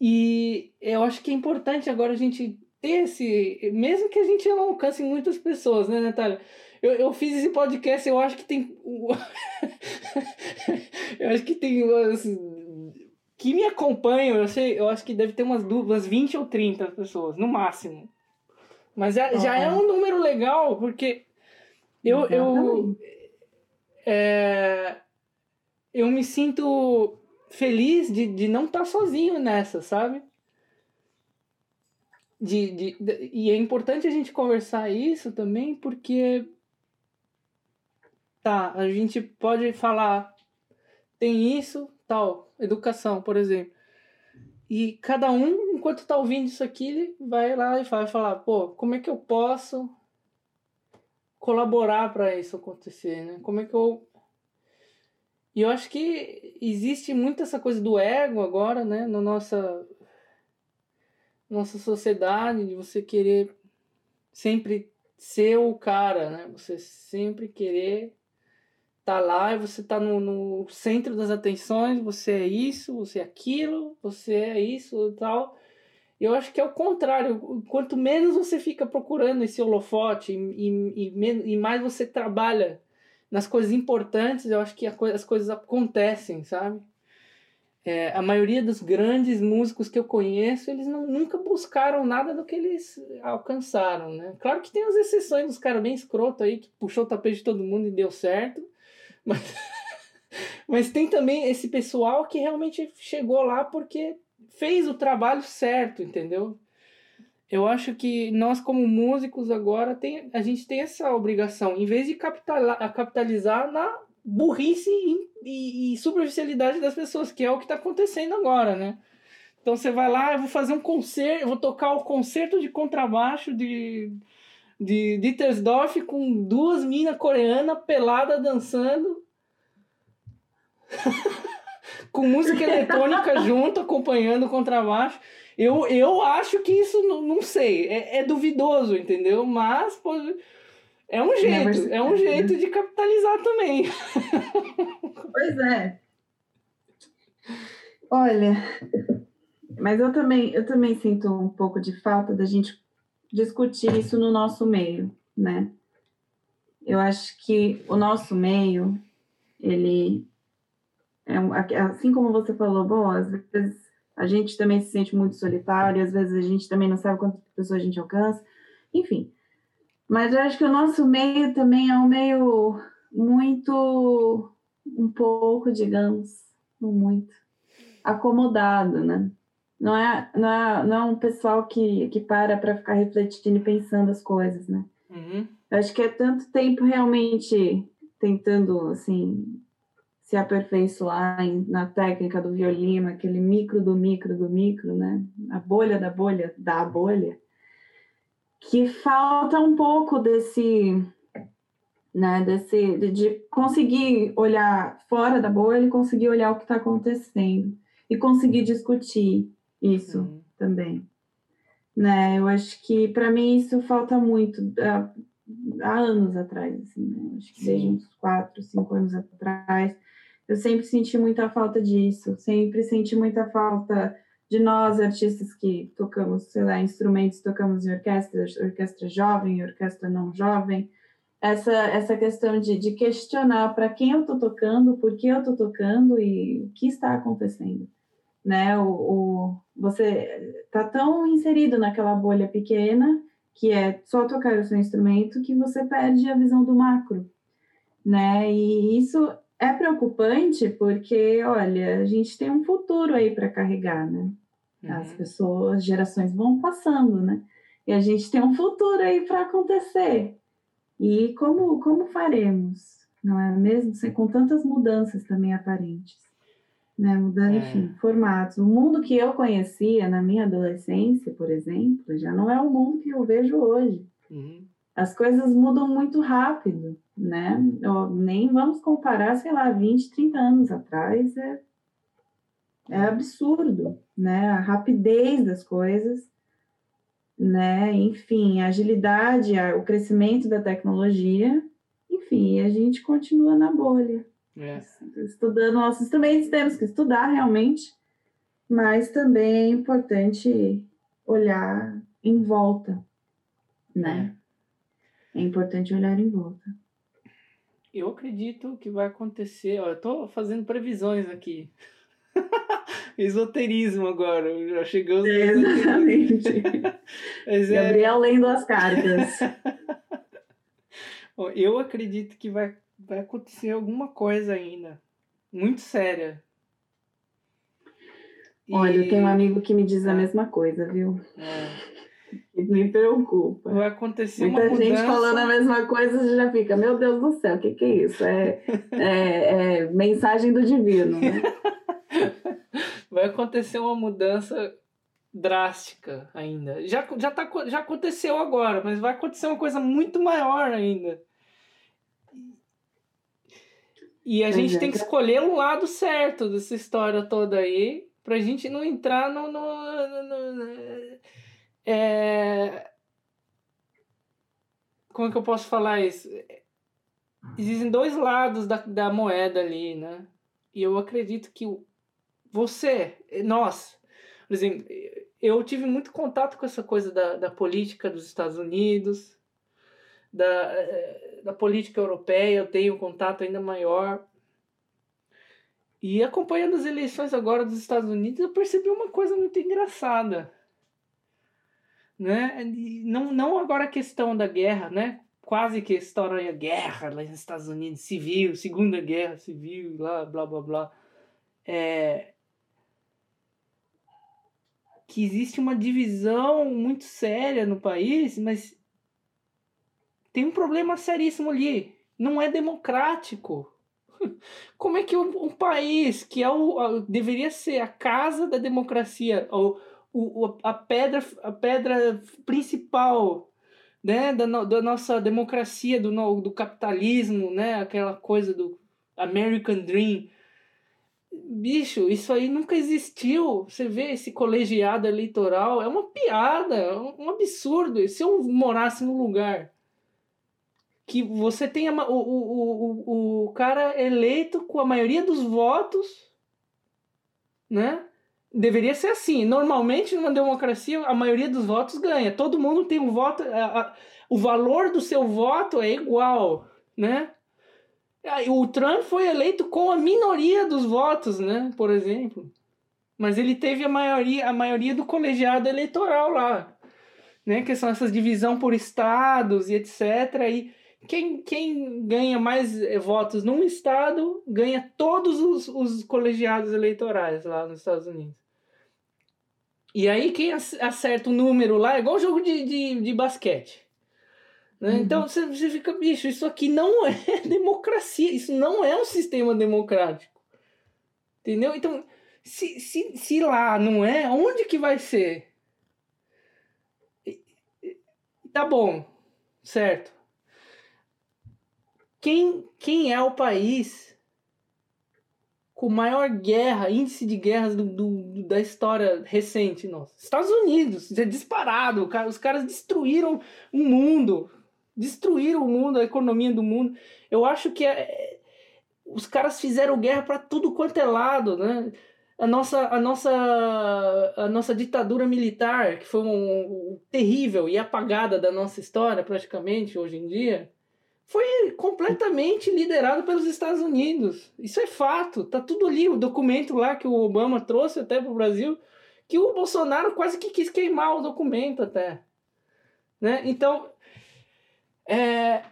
e, e eu acho que é importante agora a gente ter esse, mesmo que a gente não alcance muitas pessoas, né, Natália? Eu, eu fiz esse podcast, eu acho que tem. eu acho que tem umas. Que me acompanham, eu sei, eu acho que deve ter umas, duas, umas 20 ou 30 pessoas, no máximo. Mas já, já é um número legal, porque eu, eu, é, eu me sinto feliz de, de não estar tá sozinho nessa, sabe? De, de, de, e é importante a gente conversar isso também, porque tá, a gente pode falar, tem isso, tal, educação, por exemplo. E cada um, enquanto tá ouvindo isso aqui, vai lá e vai falar, pô, como é que eu posso colaborar para isso acontecer, né? Como é que eu e eu acho que existe muito essa coisa do ego agora, né, na nossa nossa sociedade de você querer sempre ser o cara, né? Você sempre querer tá lá e você tá no, no centro das atenções, você é isso, você é aquilo, você é isso e tal. Eu acho que é o contrário. Quanto menos você fica procurando esse holofote e, e, e, e mais você trabalha nas coisas importantes, eu acho que as coisas acontecem, sabe? É, a maioria dos grandes músicos que eu conheço, eles não, nunca buscaram nada do que eles alcançaram, né? Claro que tem as exceções dos caras bem escroto aí, que puxou o tapete de todo mundo e deu certo, mas, mas tem também esse pessoal que realmente chegou lá porque fez o trabalho certo, entendeu? Eu acho que nós, como músicos, agora tem, a gente tem essa obrigação, em vez de capitalizar na burrice e, e, e superficialidade das pessoas, que é o que está acontecendo agora, né? Então você vai lá, eu vou fazer um concerto, eu vou tocar o concerto de contrabaixo de, de Dittersdorf com duas minas coreanas peladas dançando. com música eletrônica junto, acompanhando o contrabaixo. Eu, eu acho que isso, não, não sei, é, é duvidoso, entendeu? Mas pode, é um jeito, é um jeito de capitalizar também. Pois é. Olha, mas eu também, eu também sinto um pouco de falta da gente discutir isso no nosso meio, né? Eu acho que o nosso meio, ele é um, assim como você falou, bom, às vezes a gente também se sente muito solitário, às vezes a gente também não sabe quantas pessoas a gente alcança, enfim. Mas eu acho que o nosso meio também é um meio muito, um pouco, digamos, não muito, acomodado, né? Não é, não é, não é um pessoal que, que para para ficar refletindo e pensando as coisas, né? Uhum. Eu acho que é tanto tempo realmente tentando, assim, se aperfeiçoar em, na técnica do violino, aquele micro do micro do micro, né? A bolha da bolha da bolha, que falta um pouco desse, né? Desse de, de conseguir olhar fora da bolha e conseguir olhar o que está acontecendo e conseguir discutir isso uhum. também, né? Eu acho que para mim isso falta muito há, há anos atrás, assim, né? Acho que desde uns quatro, cinco anos atrás eu sempre senti muita falta disso, sempre senti muita falta de nós, artistas que tocamos, sei lá, instrumentos, tocamos em orquestra, orquestra jovem, orquestra não jovem, essa, essa questão de, de questionar para quem eu estou tocando, por que eu estou tocando e o que está acontecendo. Né? O, o, você está tão inserido naquela bolha pequena, que é só tocar o seu instrumento, que você perde a visão do macro. Né? E isso é preocupante porque, olha, a gente tem um futuro aí para carregar, né? Uhum. As pessoas, as gerações vão passando, né? E a gente tem um futuro aí para acontecer. E como, como faremos? Não é mesmo? Com tantas mudanças também aparentes. Né? Mudando, é. enfim, formatos. O mundo que eu conhecia na minha adolescência, por exemplo, já não é o mundo que eu vejo hoje. Uhum. As coisas mudam muito rápido né? nem vamos comparar, sei lá, 20, 30 anos atrás, é, é absurdo, né? A rapidez das coisas, né? Enfim, a agilidade, o crescimento da tecnologia, enfim, a gente continua na bolha. É. Estudando nossos instrumentos, temos que estudar realmente, mas também é importante olhar em volta, né? É, é importante olhar em volta eu acredito que vai acontecer. Ó, eu tô fazendo previsões aqui. Esoterismo agora, já chegamos. Exatamente. É... Gabriel lendo as cartas. eu acredito que vai, vai acontecer alguma coisa ainda. Muito séria. Olha, e... eu tenho um amigo que me diz a é. mesma coisa, viu? É. Me preocupa. Vai acontecer Muita uma gente mudança... falando a mesma coisa, você já fica, meu Deus do céu, o que, que é isso? É, é, é mensagem do divino, né? Vai acontecer uma mudança drástica ainda. Já, já, tá, já aconteceu agora, mas vai acontecer uma coisa muito maior ainda. E a pois gente é. tem que escolher o lado certo dessa história toda aí, pra gente não entrar no, no, no, no é... Como é que eu posso falar isso? Existem dois lados da, da moeda ali, né? E eu acredito que você, nós, por exemplo, eu tive muito contato com essa coisa da, da política dos Estados Unidos, da, da política europeia, eu tenho um contato ainda maior. E acompanhando as eleições agora dos Estados Unidos, eu percebi uma coisa muito engraçada. Né? Não, não agora a questão da guerra, né? Quase que estoura a guerra lá nos Estados Unidos, civil, segunda guerra civil, lá, blá blá blá. É, que existe uma divisão muito séria no país, mas tem um problema seríssimo ali. Não é democrático. Como é que um, um país que é o, a, deveria ser a casa da democracia, o, o, a, pedra, a pedra principal né, da, da nossa democracia, do, do capitalismo, né, aquela coisa do American Dream, bicho, isso aí nunca existiu. Você vê esse colegiado eleitoral, é uma piada, é um absurdo. Se eu morasse num lugar que você tem o, o, o, o cara eleito com a maioria dos votos, né? Deveria ser assim. Normalmente, numa democracia, a maioria dos votos ganha. Todo mundo tem um voto. A, a, o valor do seu voto é igual, né? O Trump foi eleito com a minoria dos votos, né? Por exemplo. Mas ele teve a maioria, a maioria do colegiado eleitoral lá. Né? Que são essas divisão por estados e etc. E quem, quem ganha mais eh, votos num estado ganha todos os, os colegiados eleitorais lá nos Estados Unidos. E aí quem acerta o número lá é igual jogo de, de, de basquete. Né? Uhum. Então você, você fica, bicho, isso aqui não é democracia, isso não é um sistema democrático. Entendeu? Então, se, se, se lá não é, onde que vai ser? Tá bom, certo. Quem, quem é o país com maior guerra, índice de guerras do, do, da história recente nossa? Estados Unidos, é disparado. Os caras destruíram o mundo destruíram o mundo, a economia do mundo. Eu acho que é, os caras fizeram guerra para tudo quanto é lado, né? A nossa, a nossa, a nossa ditadura militar, que foi um, um, terrível e apagada da nossa história, praticamente, hoje em dia, foi completamente liderado pelos Estados Unidos. Isso é fato, tá tudo ali, o documento lá que o Obama trouxe até para o Brasil, que o Bolsonaro quase que quis queimar o documento até. Né? Então, é...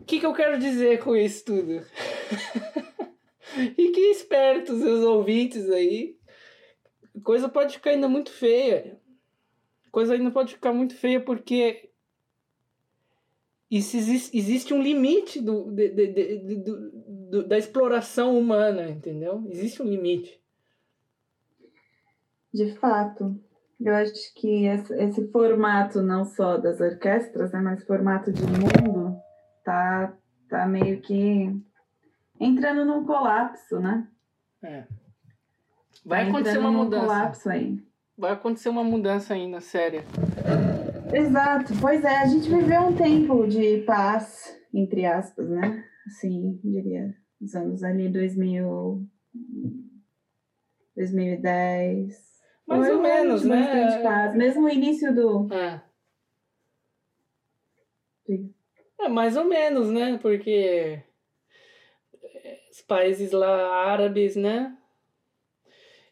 O que, que eu quero dizer com isso tudo? e que espertos os ouvintes aí. Coisa pode ficar ainda muito feia. Coisa ainda pode ficar muito feia porque isso existe, existe um limite do, de, de, do, da exploração humana, entendeu? Existe um limite. De fato. Eu acho que esse, esse, formato não só das orquestras, né, mas formato de mundo tá, tá meio que entrando num colapso, né? É. Vai tá acontecer uma mudança. colapso aí. Vai acontecer uma mudança ainda séria. Exato. Pois é, a gente viveu um tempo de paz, entre aspas, né? Assim, diria, os anos ali 2000, 2010, mais ou menos, né? Paz. Mesmo o início do. É. é, mais ou menos, né? Porque os países lá árabes, né?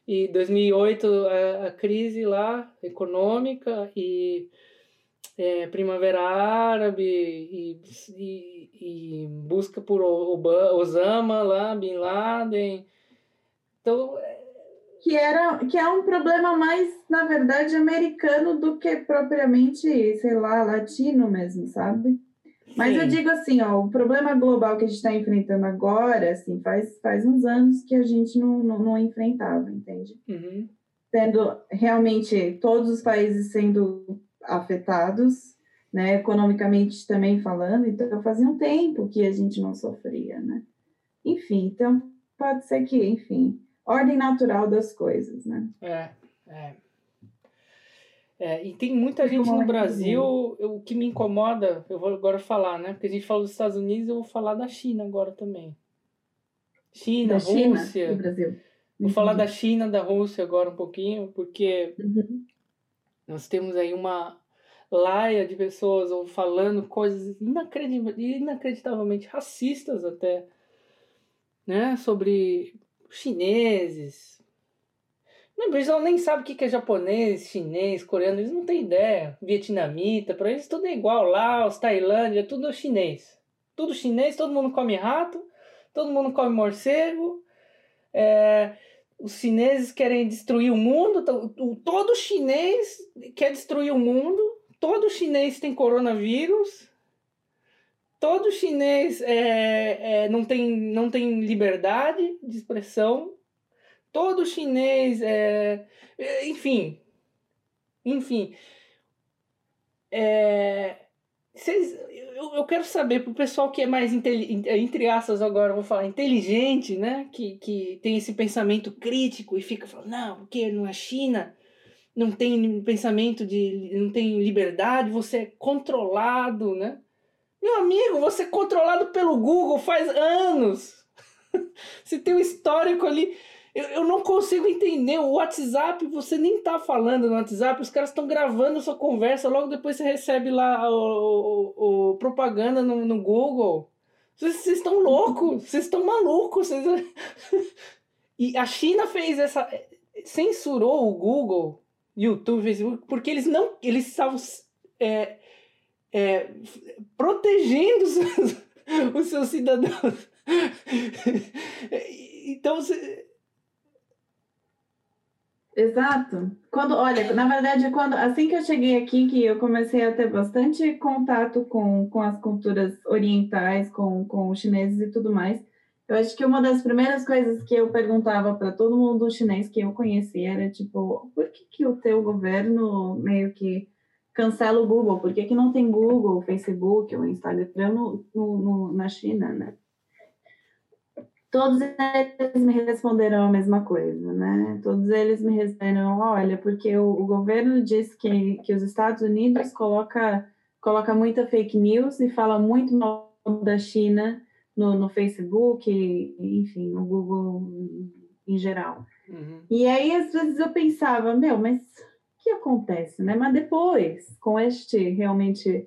E 2008 a, a crise lá econômica e é, Primavera Árabe e, e, e busca por Osama lá, Bin Laden. Então que era que é um problema mais, na verdade, americano do que propriamente, sei lá, latino mesmo, sabe? Mas Sim. eu digo assim, ó, o problema global que a gente está enfrentando agora, assim, faz, faz uns anos que a gente não, não, não enfrentava, entende? Uhum. Tendo realmente todos os países sendo afetados, né, economicamente também falando, então fazia um tempo que a gente não sofria, né? Enfim, então pode ser que, enfim, ordem natural das coisas, né? É, é. É, e tem muita gente no Brasil, o que me incomoda, eu vou agora falar, né? Porque a gente fala dos Estados Unidos, eu vou falar da China agora também. China, da Rússia. China, Brasil. Vou uhum. falar da China, da Rússia agora um pouquinho, porque uhum. Nós temos aí uma. laia de pessoas ou falando coisas inacreditavelmente racistas até, né? Sobre chineses. O pessoal nem sabe o que é japonês, chinês, coreano, eles não têm ideia. Vietnamita, para eles tudo é igual. Laos, Tailândia, tudo chinês. Tudo chinês, todo mundo come rato, todo mundo come morcego. É, os chineses querem destruir o mundo, todo chinês quer destruir o mundo, todo chinês tem coronavírus, todo chinês é, é, não, tem, não tem liberdade de expressão, todo chinês é, é enfim, enfim, é, vocês, eu, eu quero saber para o pessoal que é mais, entre aspas agora, vou falar, inteligente, né? Que, que tem esse pensamento crítico e fica falando, não, porque não é China, não tem pensamento de. não tem liberdade, você é controlado, né? Meu amigo, você é controlado pelo Google faz anos. você tem um histórico ali. Eu, eu não consigo entender. O WhatsApp, você nem tá falando no WhatsApp, os caras estão gravando sua conversa, logo depois você recebe lá o, o, o propaganda no, no Google. Vocês estão loucos, vocês estão malucos. Vocês... e a China fez essa. censurou o Google, YouTube, Facebook, porque eles não. Eles estavam é, é, protegendo os seus, os seus cidadãos. então, Exato. Quando, olha, na verdade, quando assim que eu cheguei aqui, que eu comecei a ter bastante contato com, com as culturas orientais, com, com os chineses e tudo mais, eu acho que uma das primeiras coisas que eu perguntava para todo mundo chinês que eu conhecia era tipo, por que, que o teu governo meio que cancela o Google? Por que, que não tem Google, Facebook ou Instagram no, no, no na China, né? Todos eles me responderam a mesma coisa, né? Todos eles me responderam, olha, porque o, o, governo diz que, que os Estados Unidos coloca, coloca muita fake news e fala muito mal da China no, no Facebook, enfim, no Google em geral. Uhum. E aí, às vezes, eu pensava, meu, mas o que acontece, né? Mas depois, com este realmente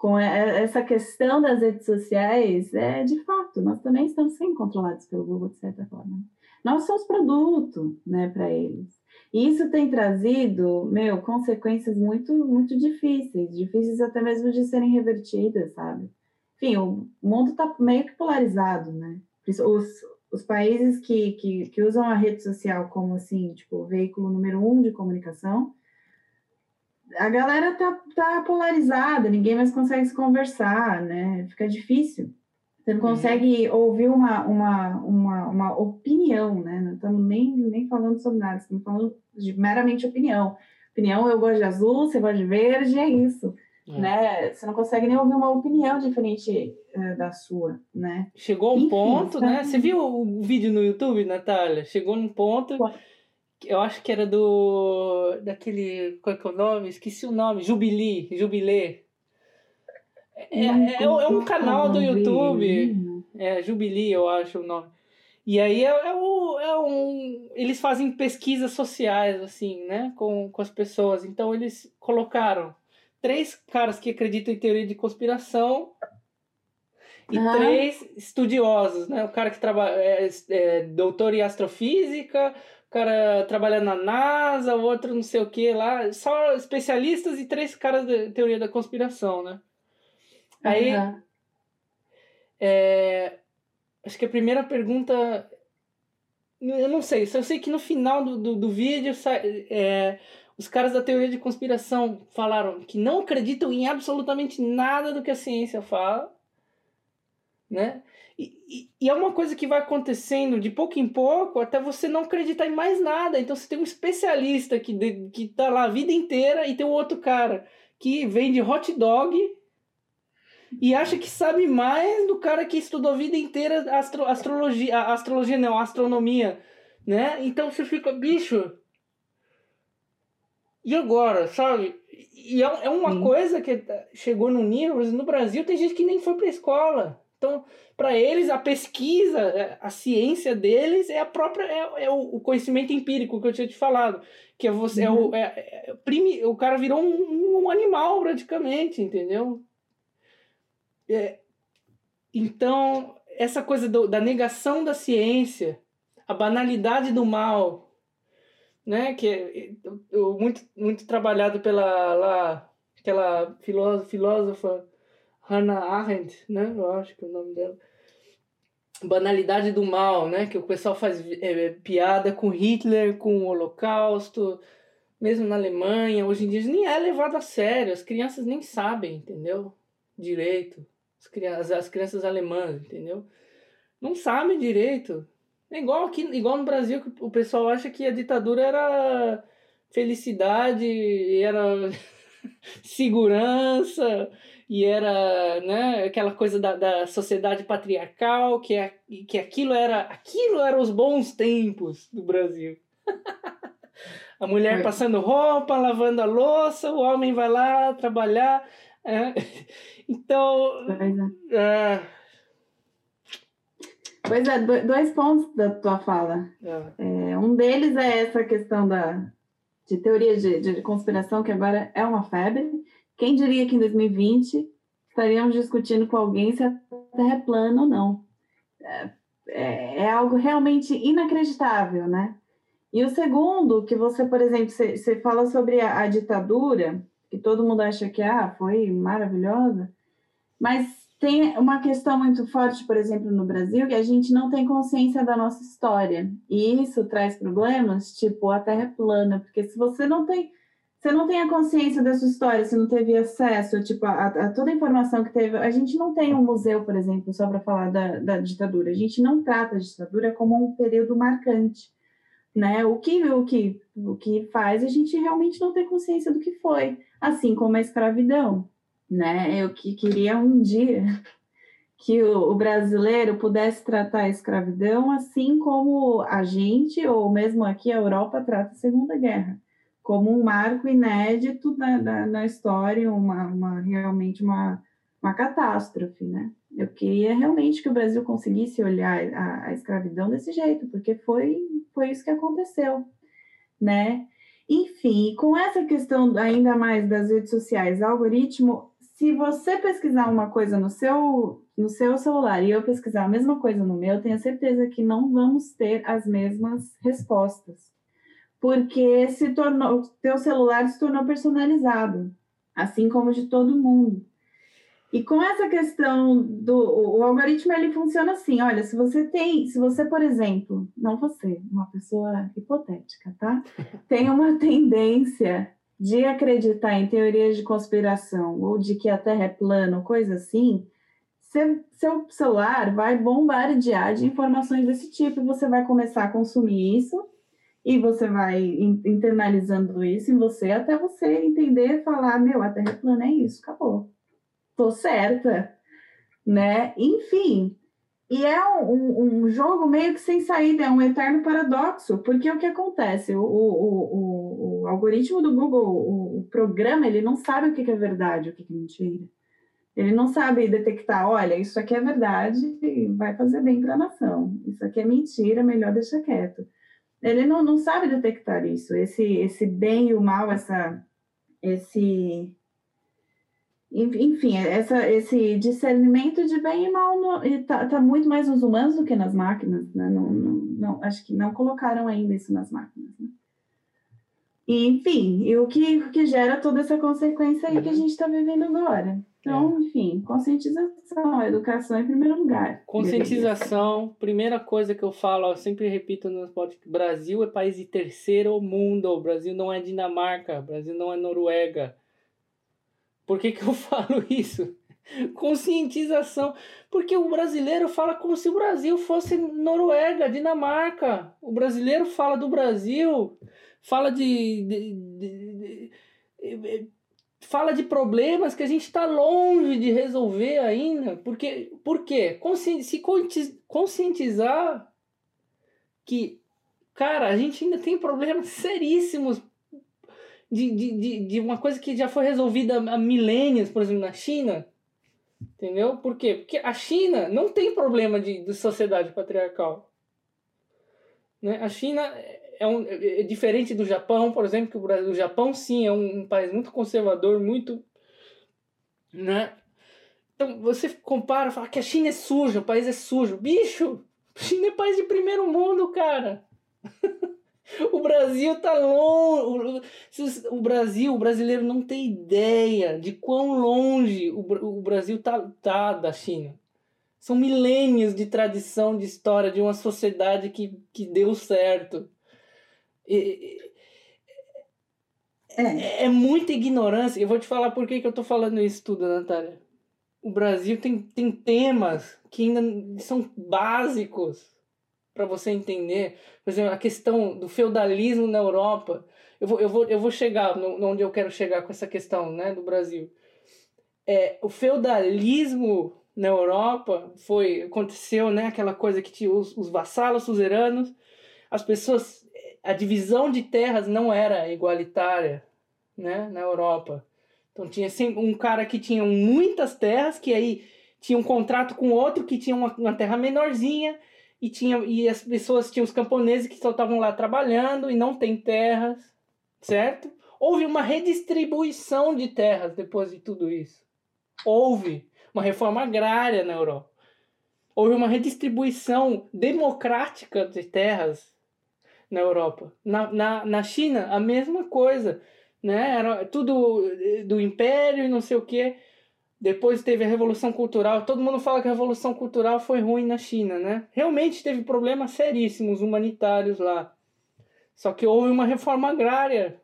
com essa questão das redes sociais, é de fato, nós também estamos sendo controlados pelo Google, de certa forma. Nós somos produto, né, para eles. E isso tem trazido, meu, consequências muito, muito difíceis, difíceis até mesmo de serem revertidas, sabe? Enfim, o mundo está meio que polarizado, né? Os, os países que, que, que usam a rede social como, assim, tipo, veículo número um de comunicação, a galera tá, tá polarizada, ninguém mais consegue se conversar, né? Fica difícil. Você não consegue uhum. ouvir uma, uma, uma, uma opinião, né? Não estamos nem, nem falando sobre nada, estamos falando de meramente opinião. Opinião, eu gosto de azul, você gosta de verde, é isso. É. Né? Você não consegue nem ouvir uma opinião diferente uh, da sua, né? Chegou um Enfim, ponto, né? Você viu o vídeo no YouTube, Natália? Chegou num ponto eu acho que era do. daquele. Qual é, que é o nome? Esqueci o nome. Jubilee. Jubilê. É, é, é, é um canal do YouTube. É, Jubilee, eu acho o nome. E aí é, é, o, é um. Eles fazem pesquisas sociais, assim, né? Com, com as pessoas. Então eles colocaram três caras que acreditam em teoria de conspiração e três estudiosos, né? O cara que trabalha é, é doutor em astrofísica, cara trabalha na NASA, o outro não sei o que lá. Só especialistas e três caras de teoria da conspiração, né? Aí. Uhum. É, acho que a primeira pergunta. Eu não sei, só sei que no final do, do, do vídeo é, os caras da teoria de conspiração falaram que não acreditam em absolutamente nada do que a ciência fala, né? E, e, é uma coisa que vai acontecendo de pouco em pouco até você não acreditar em mais nada. Então você tem um especialista que, de, que tá lá a vida inteira e tem um outro cara que vende hot dog e acha que sabe mais do cara que estudou a vida inteira astro, astrologia, astrologia não, astronomia, né? Então você fica, bicho. E agora, sabe? E é, é uma Sim. coisa que chegou no nível, no Brasil tem gente que nem foi pra escola Então, para eles, a pesquisa, é, a ciência deles é a própria é, é o conhecimento empírico que eu tinha te falado, que é você é o uhum. é, é, primi, o cara virou um, um animal praticamente, entendeu? É, então, essa coisa do, da negação da ciência, a banalidade do mal, né, que é muito muito trabalhado pela lá, aquela filósofa Hannah Arendt, né? Eu acho que é o nome dela. Banalidade do mal, né? Que o pessoal faz é, piada com Hitler, com o Holocausto, mesmo na Alemanha. Hoje em dia nem é levado a sério. As crianças nem sabem, entendeu? Direito. As crianças, as crianças alemãs, entendeu? Não sabem direito. É igual aqui, igual no Brasil, que o pessoal acha que a ditadura era felicidade, era segurança e era né, aquela coisa da, da sociedade patriarcal, que, é, que aquilo era aquilo eram os bons tempos do Brasil. a mulher é. passando roupa, lavando a louça, o homem vai lá trabalhar. É. Então. Pois é. é. Pois é, dois pontos da tua fala. É. um deles é essa questão da, de teoria de, de conspiração, que agora é uma febre. Quem diria que em 2020 estaríamos discutindo com alguém se a Terra é plana ou não? É, é, é algo realmente inacreditável, né? E o segundo, que você, por exemplo, você, fala sobre a, a, ditadura, que todo mundo acha que ah, foi maravilhosa, mas tem uma questão muito forte, por exemplo, no Brasil, que a gente não tem consciência da nossa história. E isso traz problemas, tipo, a Terra é plana, porque se você não tem você não tem a consciência da sua história, você não teve acesso tipo, a, a, toda a informação que teve. A gente não tem um museu, por exemplo, só para falar da, da ditadura. A gente não trata a ditadura como um período marcante. Né? O, que, o, que, o que faz a gente realmente não ter consciência do que foi, assim como a escravidão. Né? Eu que queria um dia que o, o brasileiro pudesse tratar a escravidão assim como a gente, ou mesmo aqui a Europa, trata a Segunda Guerra como um marco inédito na, na, na história, uma, uma, realmente uma, uma catástrofe, né? Eu queria realmente que o Brasil conseguisse olhar a, a escravidão desse jeito, porque foi, foi isso que aconteceu, né? Enfim, com essa questão ainda mais das redes sociais, algoritmo, se você pesquisar uma coisa no seu, no seu celular e eu pesquisar a mesma coisa no meu, tenho certeza que não vamos ter as mesmas respostas porque se tornou, teu celular se tornou personalizado, assim como de todo mundo. E com essa questão do o, algoritmo ele funciona assim, olha, se você tem, se você, por exemplo, não você, uma pessoa hipotética, tá? Tem uma tendência de acreditar em teorias de conspiração ou de que a Terra é plana, coisa assim, seu, seu celular vai bombardear de informações desse tipo e você vai começar a consumir isso e você vai internalizando isso em você até você entender, falar, meu, a Terra é plana é isso, acabou. Tô certa, né? Enfim, e é um, um, jogo meio que sem saída, é um eterno paradoxo, porque o que acontece? O, o, o, o algoritmo do Google, o, programa, ele não sabe o que é verdade, o que é mentira. Ele não sabe detectar, olha, isso aqui é verdade e vai fazer bem para a nação. Isso aqui é mentira, melhor deixar quieto ele não, não sabe detectar isso, esse, esse bem e o mal, essa, esse, enfim, essa, esse discernimento de bem e mal está tá muito mais nos humanos do que nas máquinas, né? Não, não, não, acho que não colocaram ainda isso nas máquinas. Né? E, enfim, e o que, o que gera toda essa consequência aí que a gente está vivendo agora. Então, é. enfim, conscientização, educação em primeiro lugar. Conscientização, primeira coisa que eu falo, eu sempre repito no podcast, Brasil é país de terceiro mundo, o Brasil não é Dinamarca, o Brasil não é Noruega. Por que, que eu falo isso? Conscientização, porque o brasileiro fala como se o Brasil fosse Noruega, Dinamarca. O brasileiro fala do Brasil, fala de, de, de, de fala de problemas que a gente está longe de resolver ainda. Porque, por quê? Se conscientizar que, cara, a gente ainda tem problemas seríssimos de, de, de, de uma coisa que já foi resolvida há milênios, por exemplo, na China. Entendeu? Por quê? Porque a China não tem problema de, de sociedade patriarcal. Né? A China é, um, é diferente do Japão, por exemplo, que o, Brasil, o Japão sim é um, um país muito conservador, muito. Né? Então você compara, fala que a China é suja, o país é sujo. Bicho, a China é país de primeiro mundo, cara. O Brasil tá longe. O Brasil, o brasileiro não tem ideia de quão longe o Brasil tá, tá da China. São milênios de tradição, de história, de uma sociedade que, que deu certo. E, é. é muita ignorância. Eu vou te falar por que, que eu tô falando isso tudo, Natália. O Brasil tem, tem temas que ainda são básicos para você entender, por exemplo, a questão do feudalismo na Europa. Eu vou, eu vou, eu vou chegar no, onde eu quero chegar com essa questão né, do Brasil. É, o feudalismo na Europa foi aconteceu né aquela coisa que tinha os, os vassalos suzeranos as pessoas a divisão de terras não era igualitária né na Europa então tinha um cara que tinha muitas terras que aí tinha um contrato com outro que tinha uma, uma terra menorzinha e, tinha, e as pessoas tinham os camponeses que só estavam lá trabalhando e não tem terras, certo? Houve uma redistribuição de terras depois de tudo isso. Houve uma reforma agrária na Europa. Houve uma redistribuição democrática de terras na Europa. Na, na, na China, a mesma coisa. Né? Era tudo do império e não sei o quê. Depois teve a Revolução Cultural. Todo mundo fala que a Revolução Cultural foi ruim na China, né? Realmente teve problemas seríssimos humanitários lá. Só que houve uma reforma agrária.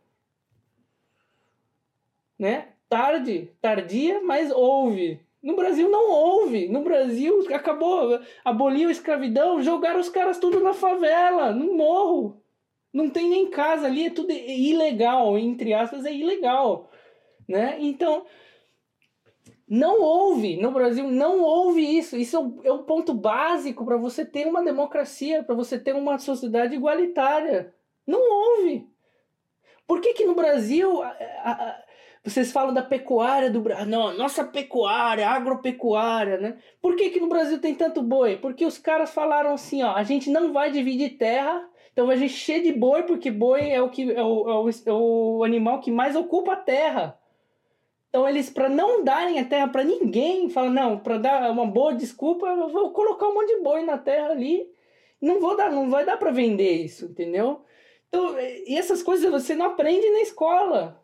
Né? Tarde, tardia, mas houve. No Brasil não houve. No Brasil acabou, aboliu a escravidão, jogaram os caras tudo na favela, no morro. Não tem nem casa ali, é tudo ilegal, entre aspas, é ilegal, né? Então, não houve, no Brasil não houve isso. Isso é um ponto básico para você ter uma democracia, para você ter uma sociedade igualitária. Não houve. Por que, que no Brasil a, vocês falam da pecuária do Brasil? Não, nossa pecuária, agropecuária, né? Por que, que no Brasil tem tanto boi? Porque os caras falaram assim: ó, a gente não vai dividir terra, então a gente cheio de boi, porque boi é o, que, é o, é o, é o animal que mais ocupa a terra. Então eles, para não darem a terra para ninguém, falam, não, para dar uma boa desculpa, eu vou colocar um monte de boi na terra ali. Não vou dar, não vai dar para vender isso, entendeu? Então, e essas coisas você não aprende na escola.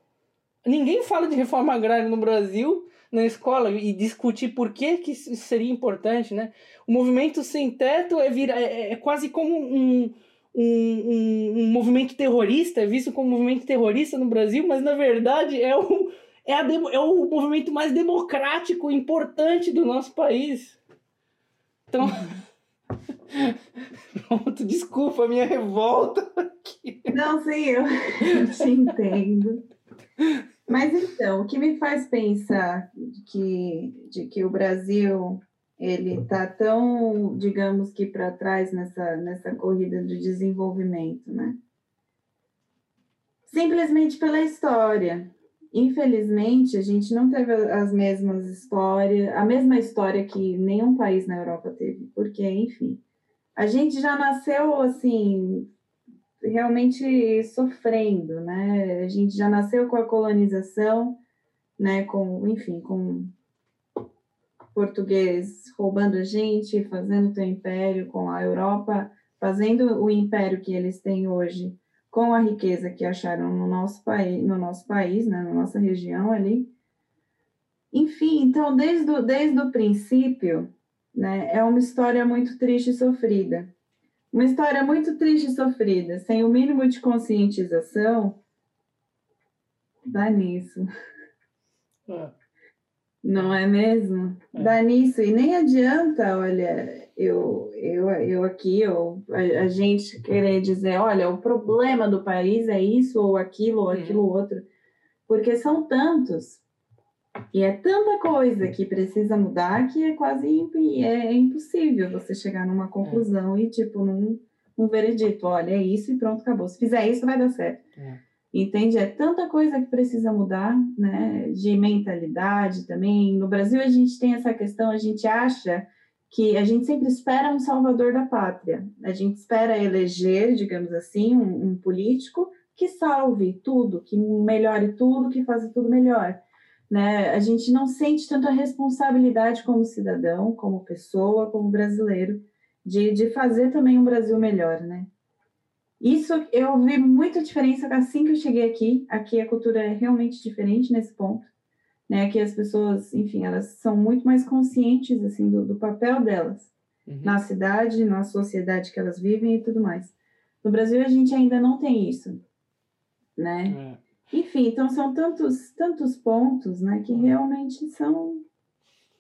Ninguém fala de reforma agrária no Brasil na escola e discutir por que, que isso seria importante, né? O movimento sem teto é, vira, é, é quase como um, um, um, um movimento terrorista, é visto como um movimento terrorista no Brasil, mas na verdade é um é, a, é o movimento mais democrático importante do nosso país. Então. Pronto, desculpa a minha revolta aqui. Não, sim, eu te entendo. Mas então, o que me faz pensar que, de que o Brasil ele está tão, digamos que para trás nessa, nessa corrida de desenvolvimento, né? Simplesmente pela história. Infelizmente, a gente não teve as mesmas histórias, a mesma história que nenhum país na Europa teve, porque, enfim, a gente já nasceu assim, realmente sofrendo, né? A gente já nasceu com a colonização, né? Com, enfim, com português roubando a gente, fazendo o império com a Europa, fazendo o império que eles têm hoje com a riqueza que acharam no nosso país, no nosso país, né, na nossa região ali. Enfim, então, desde o, desde o princípio, né, é uma história muito triste e sofrida. Uma história muito triste e sofrida, sem o mínimo de conscientização, dá nisso. É. Não é mesmo? É. Dá nisso. E nem adianta, olha, eu, eu, eu aqui, eu, a, a, gente querer dizer, olha, o problema do país é isso, ou aquilo, ou uhum. aquilo outro. Porque são tantos. E é tanta coisa que precisa mudar que é quase é impossível você chegar numa conclusão é. e, tipo, num, num veredito. Olha, é isso e pronto, acabou. Se fizer isso, vai dar certo. É. Entende? É tanta coisa que precisa mudar, né? De mentalidade também. No Brasil, a gente tem essa questão, a gente acha que a gente sempre espera um salvador da pátria. A gente espera eleger, digamos assim, um, um político que salve tudo, que melhore tudo, que faça tudo melhor. Né? A gente não sente tanta responsabilidade como cidadão, como pessoa, como brasileiro, de, de fazer também um Brasil melhor, né? Isso eu vi muita diferença assim que eu cheguei aqui. Aqui a cultura é realmente diferente nesse ponto, né? Aqui as pessoas, enfim, elas são muito mais conscientes assim do, do papel delas uhum. na cidade, na sociedade que elas vivem e tudo mais. No Brasil a gente ainda não tem isso, né? É. Enfim, então são tantos tantos pontos, né, que realmente são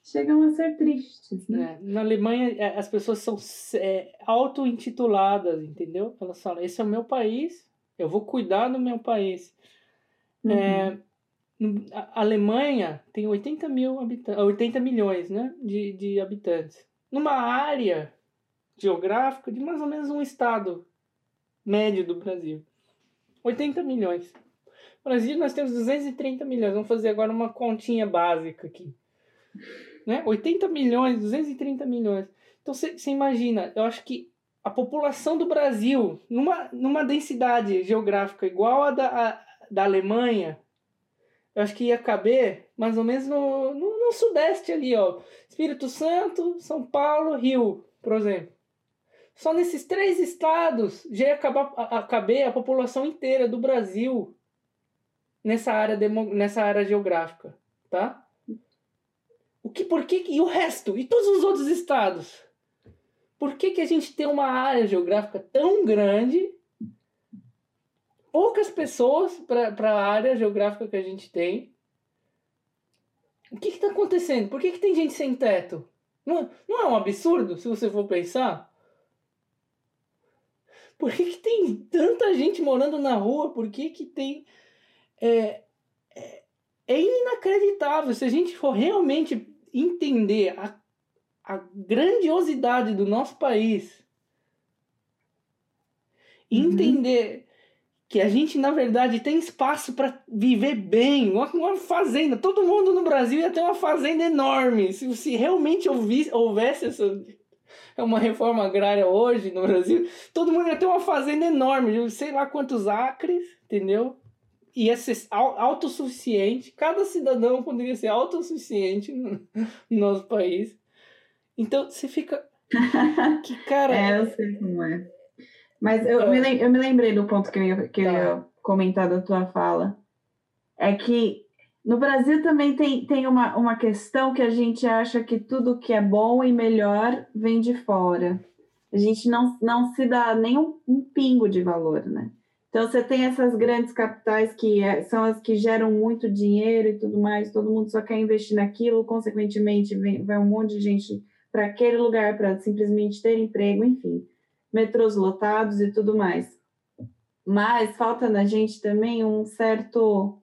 chegam a ser tristes. Né? É, na Alemanha, é, as pessoas são é, auto-intituladas, entendeu? Elas falam: esse é o meu país, eu vou cuidar do meu país. Uhum. É, a Alemanha tem 80, mil habitantes, 80 milhões né, de, de habitantes. Numa área geográfica de mais ou menos um estado médio do Brasil. 80 milhões. No Brasil nós temos 230 milhões. Vamos fazer agora uma continha básica aqui né? 80 milhões, 230 milhões. Então você imagina, eu acho que a população do Brasil, numa, numa densidade geográfica igual a da, a, da Alemanha, eu acho que ia caber mais ou menos no, no, no, sudeste ali, ó. Espírito Santo, São Paulo, Rio, por exemplo. Só nesses três estados já ia acabar, a, a caber a população inteira do Brasil nessa área, demo, nessa área geográfica, tá? O que, por que, e o resto? E todos os outros estados? Por que, que a gente tem uma área geográfica tão grande, poucas pessoas para a área geográfica que a gente tem? O que está acontecendo? Por que, que tem gente sem teto? Não, não é um absurdo, se você for pensar? Por que, que tem tanta gente morando na rua? Por que, que tem. É, é, é inacreditável. Se a gente for realmente entender a, a grandiosidade do nosso país, uhum. entender que a gente, na verdade, tem espaço para viver bem, uma, uma, fazenda. Todo mundo no Brasil ia ter uma fazenda enorme. Se, se realmente houvesse, houvesse essa é uma reforma agrária hoje no Brasil, todo mundo ia ter uma fazenda enorme, sei lá quantos acres, entendeu? Ia ser autossuficiente, cada cidadão poderia ser autossuficiente no, nosso país. Então você fica. que cara. é, eu sei como é. Mas eu, é. me, eu me lembrei do ponto que eu ia, que tá. eu ia comentar da tua fala. É que no Brasil também tem, tem uma, uma questão que a gente acha que tudo que é bom e melhor vem de fora. A gente não, não se dá nem um, um pingo de valor, né? Então, você tem essas grandes capitais que é, são as que geram muito dinheiro e tudo mais, todo mundo só quer investir naquilo, consequentemente, vem, vai um monte de gente para aquele lugar para simplesmente ter emprego, enfim, metrôs lotados e tudo mais. Mas falta na gente também um certo.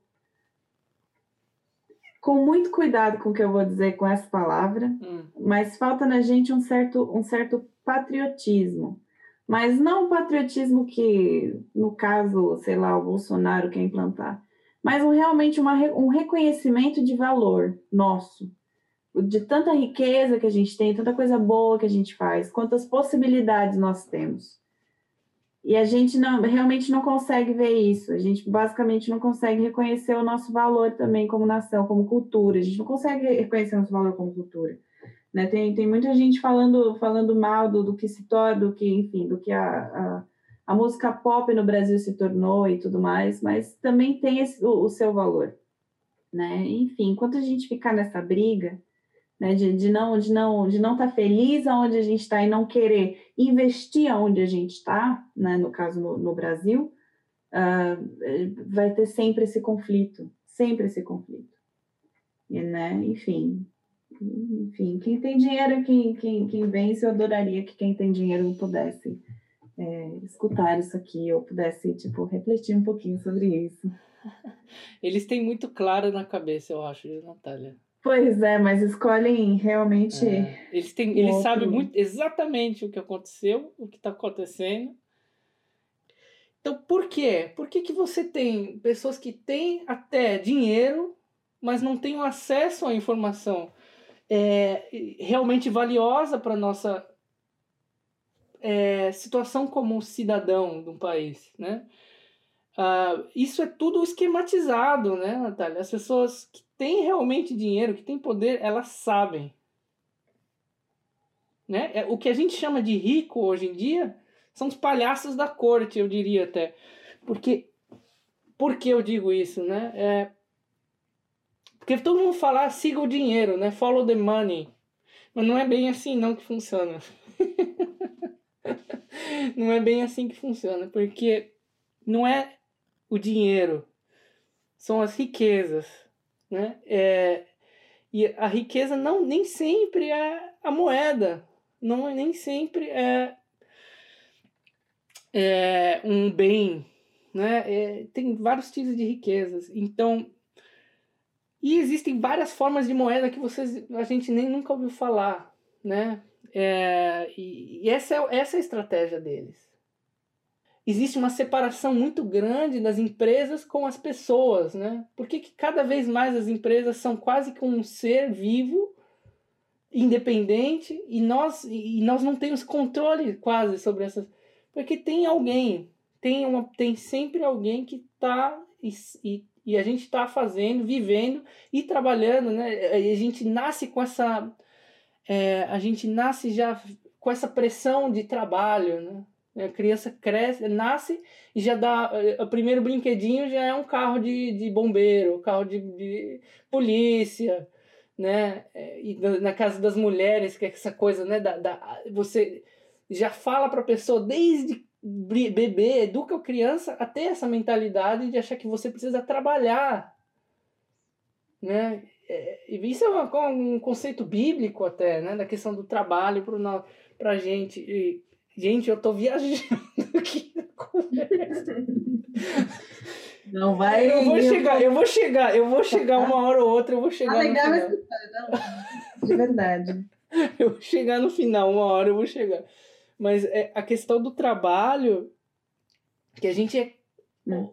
Com muito cuidado com o que eu vou dizer com essa palavra, hum. mas falta na gente um certo, um certo patriotismo mas não o patriotismo que, no caso, sei lá, o Bolsonaro quer implantar, mas um, realmente uma, um reconhecimento de valor nosso, de tanta riqueza que a gente tem, tanta coisa boa que a gente faz, quantas possibilidades nós temos. E a gente não, realmente não consegue ver isso. A gente basicamente não consegue reconhecer o nosso valor também como nação, como cultura. A gente não consegue reconhecer o nosso valor como cultura. Né? Tem, tem muita gente falando, falando mal do, do que se torna, do que, enfim, do que a, a, a, música pop no Brasil se tornou e tudo mais, mas também tem esse, o, o seu valor. Né? Enfim, enquanto a gente ficar nessa briga, né, de, de não de não de não estar tá feliz aonde a gente está e não querer investir aonde a gente está, né, no caso no, no Brasil, uh, vai ter sempre esse conflito, sempre esse conflito. E, né, enfim, enfim, quem tem dinheiro, quem, quem, quem vence, eu adoraria que quem tem dinheiro pudesse é, escutar isso aqui, ou pudesse, tipo, refletir um pouquinho sobre isso. Eles têm muito claro na cabeça, eu acho, Natália? Pois é, mas escolhem realmente. É. Eles, têm, eles sabem muito exatamente o que aconteceu, o que está acontecendo. Então, por quê? Por que, que você tem pessoas que têm até dinheiro, mas não têm acesso à informação é, realmente valiosa para a nossa é, situação como cidadão de um país, né? Uh, isso é tudo esquematizado, né, Natália? As pessoas que têm realmente dinheiro, que têm poder, elas sabem. Né? É, o que a gente chama de rico hoje em dia são os palhaços da corte, eu diria até. Porque, por que eu digo isso, né? É, porque todo mundo fala, ah, siga o dinheiro, né? Follow the money. Mas não é bem assim não que funciona. não é bem assim que funciona, porque não é o dinheiro, são as riquezas, né? É, e a riqueza não nem sempre é a moeda, não nem sempre é, é um bem, né? É, tem vários tipos de riquezas, então e existem várias formas de moeda que vocês a gente nem nunca ouviu falar, né? É, e, e essa é essa é a estratégia deles existe uma separação muito grande das empresas com as pessoas, né? Por que, que cada vez mais as empresas são quase como um ser vivo, independente, e nós, e nós não temos controle quase sobre essas... Porque tem alguém, tem, uma, tem sempre alguém que está... E, e, e a gente está fazendo, vivendo e trabalhando, né? E a gente nasce com essa... É, a gente nasce já com essa pressão de trabalho, né? A criança cresce, nasce e já dá. O primeiro brinquedinho já é um carro de, de bombeiro, carro de, de polícia, né? Eh, e na casa das mulheres, que é essa coisa, né? Da, da, você já fala para a pessoa desde bebê, educa a criança a ter essa mentalidade de achar que você precisa trabalhar, né? Eh, e isso é uma, um conceito bíblico até, né? Da questão do trabalho para a gente. E, Gente, eu tô viajando aqui na conversa. Não vai. Eu vou chegar, eu vou chegar, eu vou chegar uma hora ou outra, eu vou chegar. Ah, legal De verdade. Eu vou chegar no final, uma hora eu vou chegar. Mas é a questão do trabalho, que a gente é. Hum.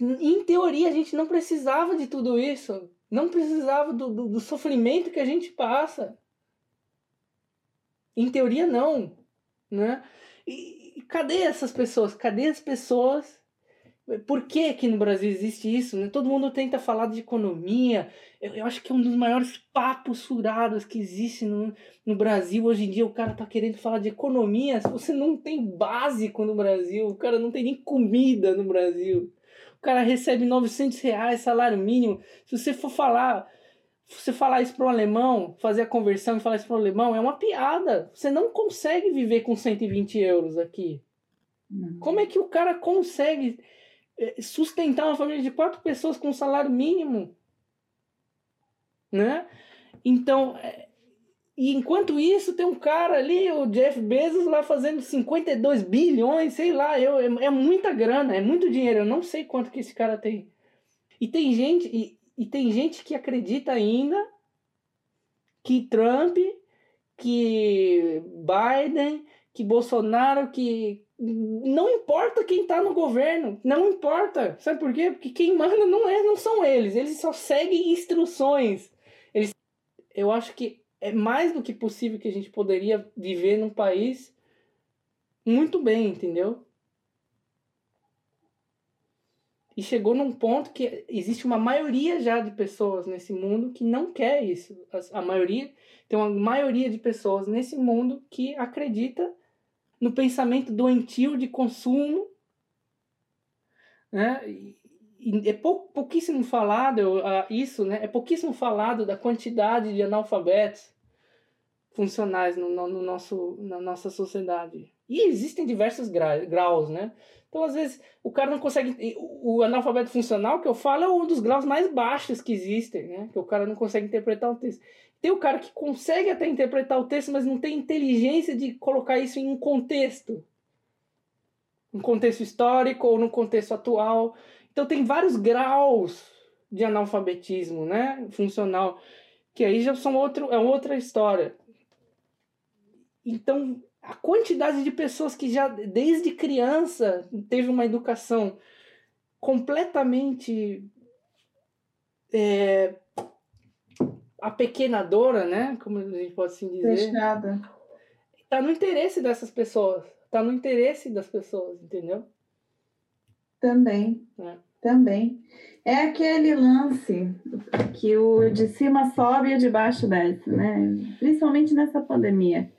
Em teoria, a gente não precisava de tudo isso. Não precisava do, do, do sofrimento que a gente passa. Em teoria, não né? E, e cadê essas pessoas? Cadê as pessoas? Por que que no Brasil existe isso? Né? Todo mundo tenta falar de economia. Eu, eu acho que é um dos maiores papos furados que existe no, no Brasil. Hoje em dia o cara tá querendo falar de economia. Se você não tem básico no Brasil, o cara não tem nem comida no Brasil. O cara recebe 900 reais salário mínimo. Se você for falar você falar isso para o alemão, fazer a conversão e falar isso para o alemão é uma piada. Você não consegue viver com 120 euros aqui. Não. Como é que o cara consegue sustentar uma família de quatro pessoas com um salário mínimo? Né? Então, eh, e enquanto isso, tem um cara ali, o Jeff Bezos, lá fazendo 52 bilhões, sei lá, eu, é, é muita grana, é muito dinheiro. Eu não sei quanto que esse cara tem. E tem gente, e, e tem gente que acredita ainda que Trump, que Biden, que Bolsonaro, que não importa quem está no governo, não importa. Sabe por quê? Porque quem manda não é, não são eles, eles só seguem instruções. Eles, eu acho que é mais do que possível que a gente poderia viver num país muito bem, entendeu? E chegou num ponto que existe uma maioria já de pessoas nesse mundo que não quer isso. A, maioria, tem uma maioria de pessoas nesse mundo que acredita no pensamento doentio de consumo. Né? E é pou, pouquíssimo falado isso, né? É pouquíssimo falado da quantidade de analfabetos funcionais no, no, no nosso, na nossa sociedade. E existem diversos graus, né? Então, às vezes, o cara não consegue. O analfabeto funcional que eu falo é um dos graus mais baixos que existem, né? Que o cara não consegue interpretar o texto. Tem o cara que consegue até interpretar o texto, mas não tem inteligência de colocar isso em um contexto. Um contexto histórico ou no contexto atual. Então, tem vários graus de analfabetismo, né? Funcional. Que aí já são outro, é outra história. Então, a quantidade de pessoas que já desde criança teve uma educação completamente é, apequenadora, né? Como a gente pode assim dizer. Fechada. Tá no interesse dessas pessoas. Tá no interesse das pessoas, entendeu? Também. É. Também. É aquele lance que o de cima sobe e o de baixo desce, né? Principalmente nessa pandemia.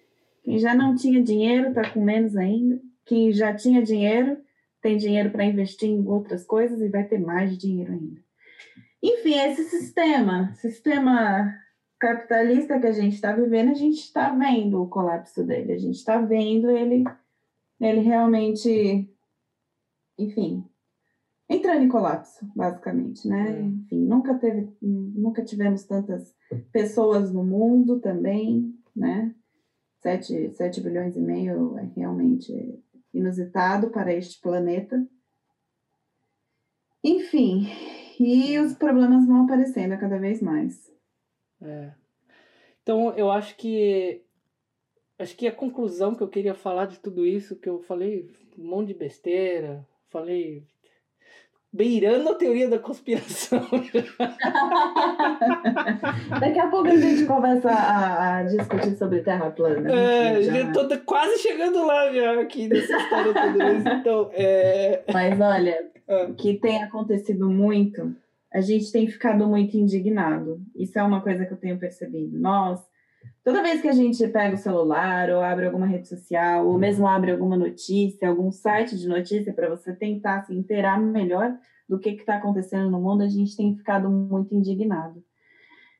Quem já não tinha dinheiro está com menos ainda. Quem já tinha dinheiro tem dinheiro para investir em outras coisas e vai ter mais dinheiro ainda. Enfim, esse sistema, sistema capitalista que a gente está vivendo, a gente está vendo o colapso dele, a gente está vendo ele, ele realmente, enfim, entrando em colapso, basicamente, né? É. Enfim, nunca teve, nunca tivemos tantas pessoas no mundo também, né? 7, 7 bilhões e meio é realmente inusitado para este planeta. Enfim, e os problemas vão aparecendo cada vez mais. É. Então, eu acho que acho que a conclusão que eu queria falar de tudo isso, que eu falei um monte de besteira, falei beirando a teoria da conspiração. Daqui a pouco a gente começa a, a discutir sobre Terra plana. É, já tô quase chegando lá já aqui nessa história toda. Então, é... Mas olha, o que tem acontecido muito, a gente tem ficado muito indignado. Isso é uma coisa que eu tenho percebido. Nós, toda vez que a gente pega o celular ou abre alguma rede social, ou mesmo abre alguma notícia, algum site de notícia para você tentar se inteirar melhor do que está acontecendo no mundo, a gente tem ficado muito indignado.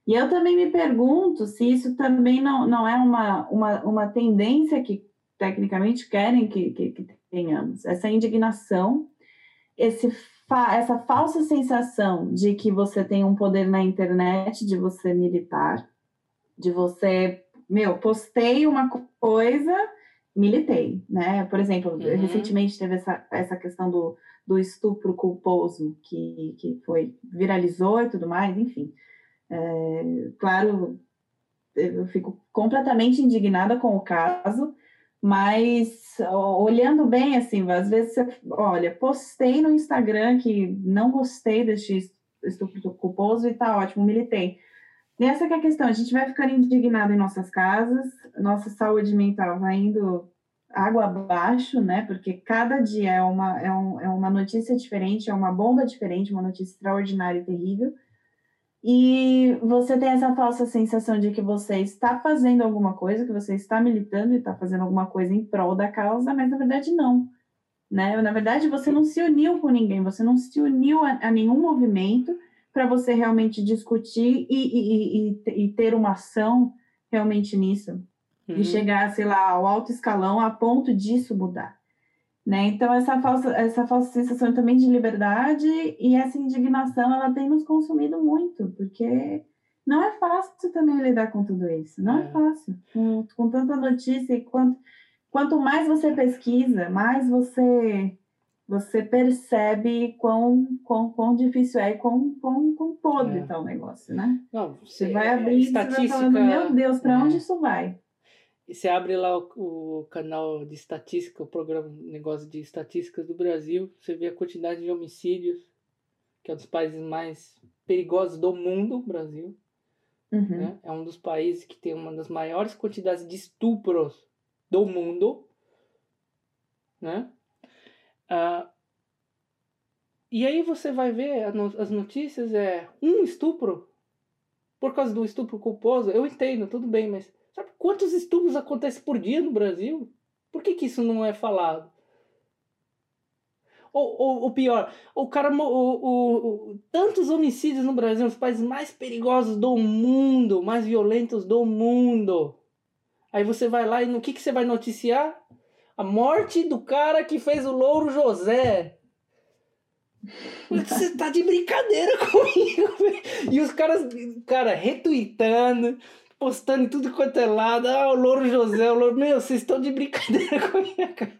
E eu também me pergunto se isso também não, não é uma, uma, uma tendência que tecnicamente querem que, que, que tenhamos. Essa indignação, esse essa falsa sensação de que você tem um poder na internet, de você militar, de você, meu, postei uma coisa, militei, né? Por exemplo, uhum. recentemente teve essa, essa questão do, do estupro culposo que, que foi, viralizou e tudo mais, enfim. É, claro, eu fico completamente indignada com o caso, mas olhando bem, assim, às vezes você, olha, postei no Instagram que não gostei deste estupro culposo e tá ótimo, militei. E essa é a questão, a gente vai ficando indignado em nossas casas, nossa saúde mental vai indo água abaixo, né? Porque cada dia é uma, é, um, é uma notícia diferente, é uma bomba diferente, uma notícia extraordinária e terrível. E você tem essa falsa sensação de que você está fazendo alguma coisa, que você está militando e está fazendo alguma coisa em prol da causa, mas na verdade não. Né? Na verdade, você não se uniu com ninguém, você não se uniu a, a nenhum movimento para você realmente discutir e, e, e, e, ter uma ação realmente nisso. Uhum. E chegar, sei lá, ao alto escalão a ponto disso mudar. Né? Então, essa falsa, essa falsa sensação também de liberdade e essa indignação, ela tem nos consumido muito, porque não é fácil também lidar com tudo isso, não é, é fácil. Com, com tanta notícia e quanto, quanto mais você pesquisa, mais você você percebe quão, quão, quão difícil é e quão, quão, quão podre está é. o negócio, né? Não, você, você vai abrir e vai falando, meu Deus, para é. onde isso vai? E você abre lá o, o, canal de estatística, o programa negócio de estatísticas do Brasil, você vê a quantidade de homicídios, que é um dos países mais perigosos do mundo, o Brasil. Uhum. Né? É um dos países que tem uma das maiores quantidades de estupros do mundo. Né? Ah, e aí você vai ver as notícias, é um estupro, por causa do estupro culposo, eu entendo, tudo bem, mas quantos estupros acontecem por dia no Brasil? Por que, que isso não é falado? Ou, ou, ou pior, o cara. O, o, tantos homicídios no Brasil, os países mais perigosos do mundo, mais violentos do mundo. Aí você vai lá e no que, que você vai noticiar? A morte do cara que fez o Louro José. Você tá de brincadeira comigo, E os caras, cara, retweetando, postando em tudo quanto é lado. Ah, o Louro José, o Louro. Meu, vocês estão de brincadeira com a minha cara.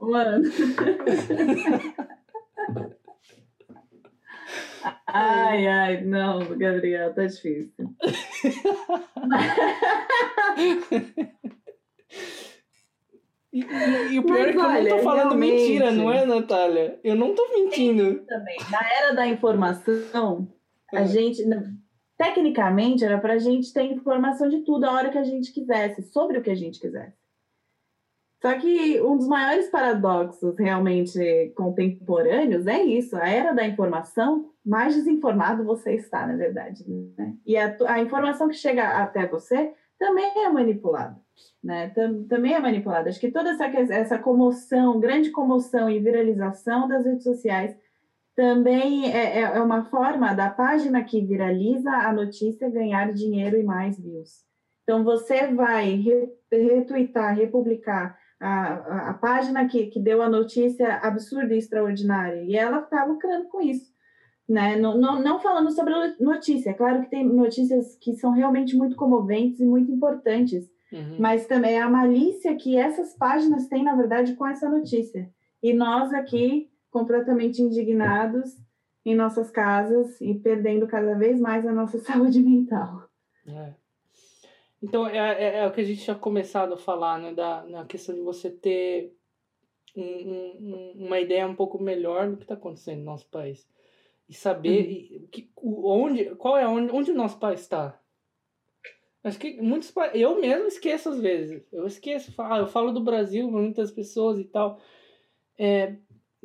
Mano. Ai, ai, não, Gabriel, tá difícil. E, e, e, o pior Mas, é que olha, eu não tô falando realmente... mentira, não é, Natália? Eu não tô mentindo. Também. Na era da informação, a é. gente. Tecnicamente, era pra gente ter informação de tudo a hora que a gente quisesse, sobre o que a gente quisesse. Só que um dos maiores paradoxos realmente contemporâneos é isso: a era da informação, mais desinformado você está, na verdade. Né? E a, a informação que chega até você também é manipulada. Né? Também é manipulada. Acho que toda essa, essa comoção, grande comoção e viralização das redes sociais também é, é, é uma forma da página que viraliza a notícia ganhar dinheiro e mais views. Então, você vai retweetar, republicar a, a, página que, que deu a notícia absurda e extraordinária, e ela está lucrando com isso. Né? Não, não, não falando sobre notícia, é claro que tem notícias que são realmente muito comoventes e muito importantes, uhum. mas também é a malícia que essas páginas têm, na verdade, com essa notícia. E nós aqui, completamente indignados em nossas casas e perdendo cada vez mais a nossa saúde mental. É. Então, é, é, é, o que a gente tinha começado a falar, né? Da, na questão de você ter um, um, uma ideia um pouco melhor do que está acontecendo no nosso país. E saber uhum. que, onde, qual é onde, onde o nosso país está. Acho que muitos eu mesmo esqueço às vezes. Eu esqueço, eu falo do Brasil para muitas pessoas e tal. É,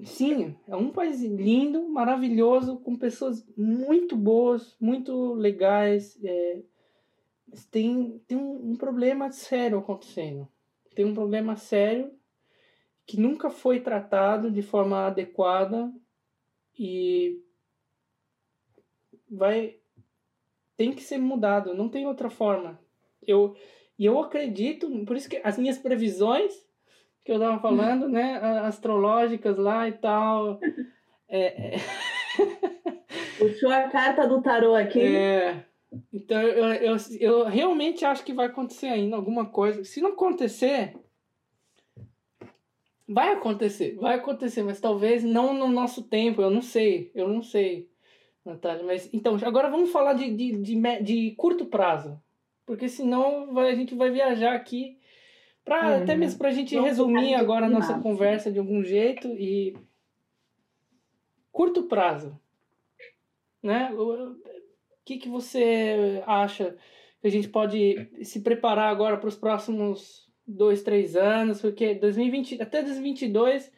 sim, é um país lindo, maravilhoso, com pessoas muito boas, muito legais. É, tem, tem um, um problema sério acontecendo. Tem um problema sério que nunca foi tratado de forma adequada e vai tem que ser mudado, não tem outra forma. Eu e eu acredito, por isso que as minhas previsões que eu estava falando, né, astrológicas lá e tal, é, é... puxou a carta do tarô aqui. É, então eu, eu, eu realmente acho que vai acontecer ainda alguma coisa. Se não acontecer, vai acontecer, vai acontecer, mas talvez não no nosso tempo, eu não sei, eu não sei, Natália. Mas então, agora vamos falar de, de, de, de curto prazo, porque senão vai, a gente vai viajar aqui. Pra, é, até mesmo para a gente resumir agora a nossa conversa de algum jeito e curto prazo, né? que, que você acha que a gente pode se preparar agora para os próximos dois, três anos? Porque 2020, até 2022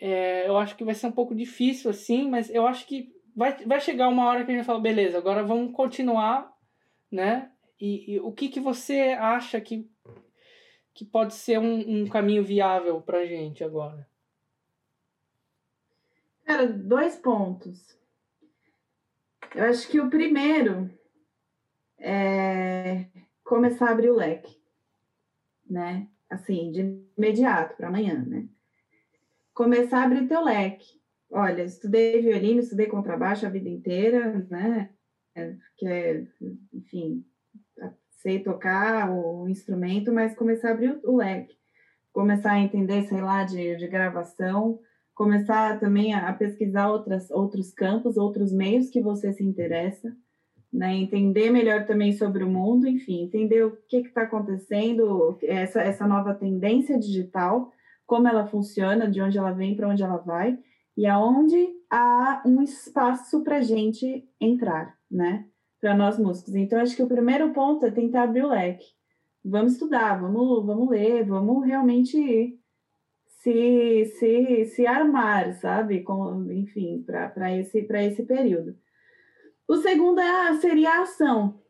é, eu acho que vai ser um pouco difícil assim, mas eu acho que vai, vai chegar uma hora que a gente fala, beleza, agora vamos continuar, né? E, e o que, que você acha que, que pode ser um, um caminho viável para gente agora? Cara, dois pontos. Eu acho que o primeiro é começar a abrir o leque, né? Assim, de imediato para amanhã, né? Começar a abrir teu leque. Olha, estudei violino, estudei contrabaixo a vida inteira, né? É, que é, enfim, sei tocar o instrumento, mas começar a abrir o leque. Começar a entender, sei lá, de, de gravação, começar também a, pesquisar outras, outros campos, outros meios que você se interessa, né? entender melhor também sobre o mundo, enfim, entender o que está acontecendo, essa, essa nova tendência digital, como ela funciona, de onde ela vem, para onde ela vai, e aonde há um espaço para gente entrar, né? Para nós músicos. Então, acho que o primeiro ponto é tentar abrir o leque. Vamos estudar, vamos, vamos ler, vamos realmente se, se, se armar, sabe? Com, enfim, para esse, esse período. O segundo é, seria a ação,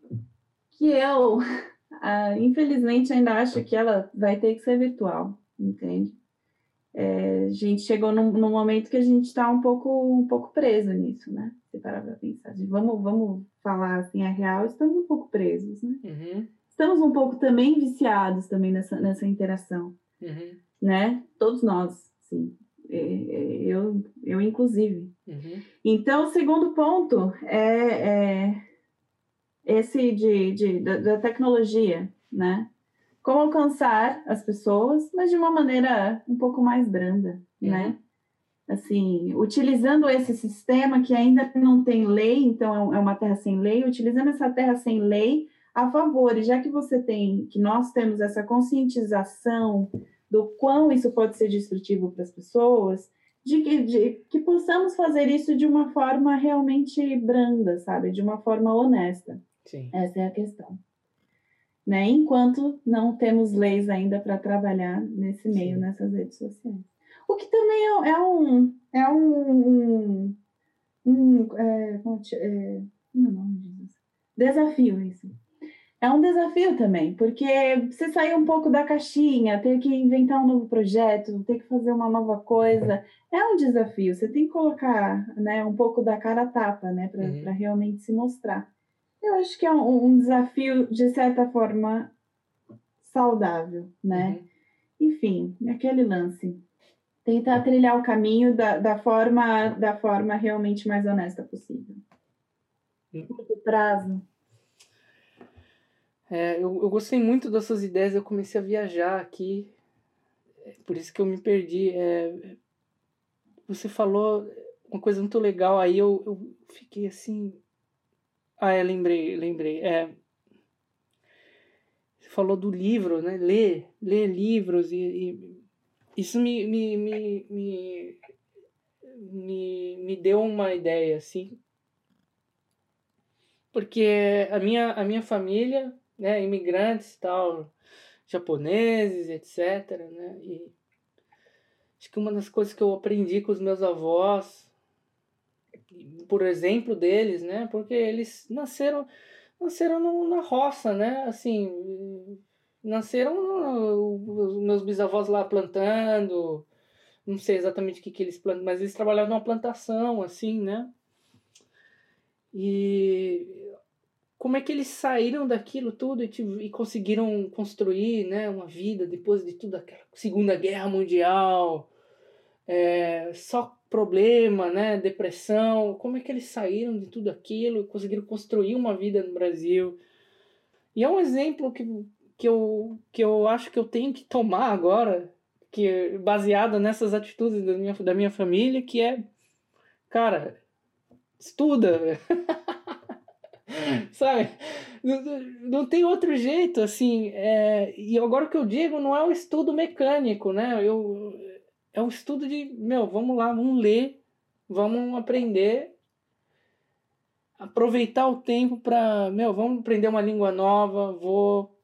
que eu, ah, infelizmente, ainda acho que ela vai ter que ser virtual, entende? É, a gente chegou num, num, momento que a gente está um pouco, um pouco preso nisso, né? Se parar para pensar. Vamos, vamos falar assim, a real, estamos um pouco presos, né? Uhum. Estamos um pouco também viciados também nessa, nessa interação. Uhum né? Todos nós, sim. É, é, eu, eu inclusive. Uhum. Então, o segundo ponto é, é esse de, de, da, da, tecnologia, né? Como alcançar as pessoas, mas de uma maneira um pouco mais branda, uhum. né? Assim, utilizando esse sistema que ainda não tem lei, então é uma terra sem lei, utilizando essa terra sem lei a favor. E já que você tem, que nós temos essa conscientização do quão isso pode ser destrutivo para as pessoas, de que, de que possamos fazer isso de uma forma realmente branda, sabe? De uma forma honesta. Sim. Essa é a questão. Né? Enquanto não temos leis ainda para trabalhar nesse meio, Sim. nessas redes sociais. O que também é, é um. É um. um, é, é, como é o nome disso? Desafio, isso é um desafio também, porque você sair um pouco da caixinha, ter que inventar um novo projeto, ter que fazer uma nova coisa, é um desafio. Você tem que colocar né, um pouco da cara a tapa, né, para uhum. realmente se mostrar. Eu acho que é um, um, desafio, de certa forma, saudável, né? Uhum. Enfim, aquele lance. Tentar trilhar o caminho da, da, forma, da forma realmente mais honesta possível. Uhum. Curto prazo é, eu, eu gostei muito das suas ideias, eu comecei a viajar aqui, é por isso que eu me perdi. É, você falou uma coisa muito legal, aí eu, eu fiquei assim. Ah, é, lembrei, lembrei. É, você falou do livro, né? Ler, ler livros e, e isso me, me, me, me, me, me deu uma ideia, assim. Porque a minha, a minha família né, imigrantes tal, japoneses, etc. Né? E acho que uma das coisas que eu aprendi com os meus avós, por exemplo deles, né, porque eles nasceram nasceram na roça, né, assim, nasceram os meus bisavós lá plantando, não sei exatamente o que, que eles plantam, mas eles trabalhavam numa plantação, assim, né? E como é que eles saíram daquilo tudo e, e, conseguiram construir né, uma vida depois de tudo aquela Segunda Guerra Mundial, é, só problema, né, depressão, como é que eles saíram de tudo aquilo e conseguiram construir uma vida no Brasil. E é um exemplo que, que, eu, que eu acho que eu tenho que tomar agora, que baseado nessas atitudes da minha, da minha família, que é, cara, estuda. Sabe? Não, não, tem outro jeito, assim. É, e agora o que eu digo não é um estudo mecânico, né? Eu, é um estudo de, meu, vamos lá, vamos ler, vamos aprender, aproveitar o tempo para, meu, vamos aprender uma língua nova, vou.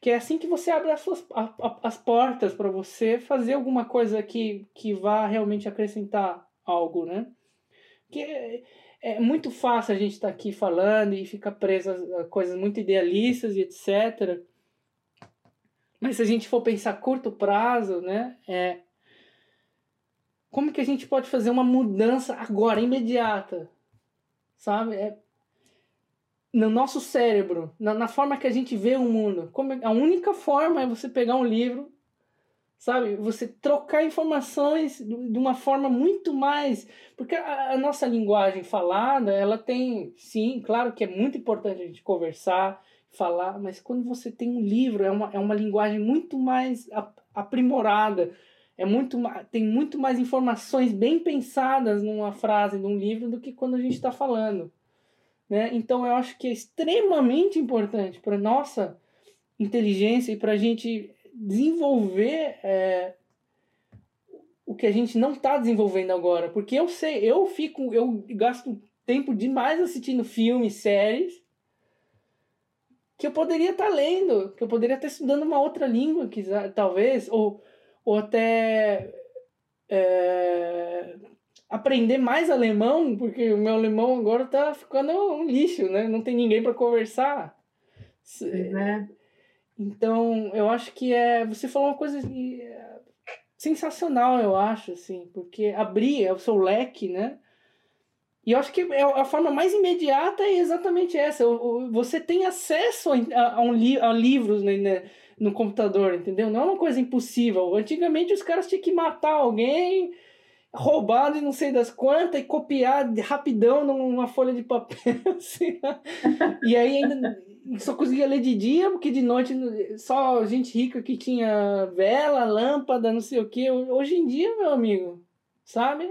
Que é assim que você abre as, suas, a, a, as portas para você fazer alguma coisa que, que vá realmente acrescentar algo, né? Que é muito fácil a gente estar tá aqui falando e ficar preso a coisas muito idealistas e etc. Mas se a gente for pensar curto prazo, né, é como que a gente pode fazer uma mudança agora, imediata, sabe? É, no nosso cérebro, na, na forma que a gente vê o mundo. Como, é, a única forma é você pegar um livro sabe? Você trocar informações de uma forma muito mais. Porque a, a, nossa linguagem falada, ela tem. Sim, claro que é muito importante a gente conversar, falar, mas quando você tem um livro, é uma, é uma linguagem muito mais aprimorada. É muito, tem muito mais informações bem pensadas numa frase, num livro, do que quando a gente está falando. Né? Então eu acho que é extremamente importante para nossa inteligência e para a gente desenvolver é, o que a gente não está desenvolvendo agora. Porque eu sei, eu fico, eu gasto tempo demais assistindo filmes, séries, que eu poderia estar tá lendo, que eu poderia estar estudando uma outra língua, talvez, ou, ou até é, aprender mais alemão, porque o meu alemão agora está ficando um lixo, né? Não tem ninguém para conversar. É. Então, eu acho que é. Você falou uma coisa é, sensacional, eu acho, assim, porque abrir é o seu leque, né? E eu acho que é a forma mais imediata é exatamente essa. Você tem acesso a, a, um li a livros né, no computador, entendeu? Não é uma coisa impossível. Antigamente os caras tinham que matar alguém, roubar de não sei das quantas e copiar rapidão numa folha de papel. Assim. e aí ainda só conseguia ler de dia, porque de noite só gente rica que tinha vela, lâmpada, não sei o que. Hoje em dia, meu amigo, sabe?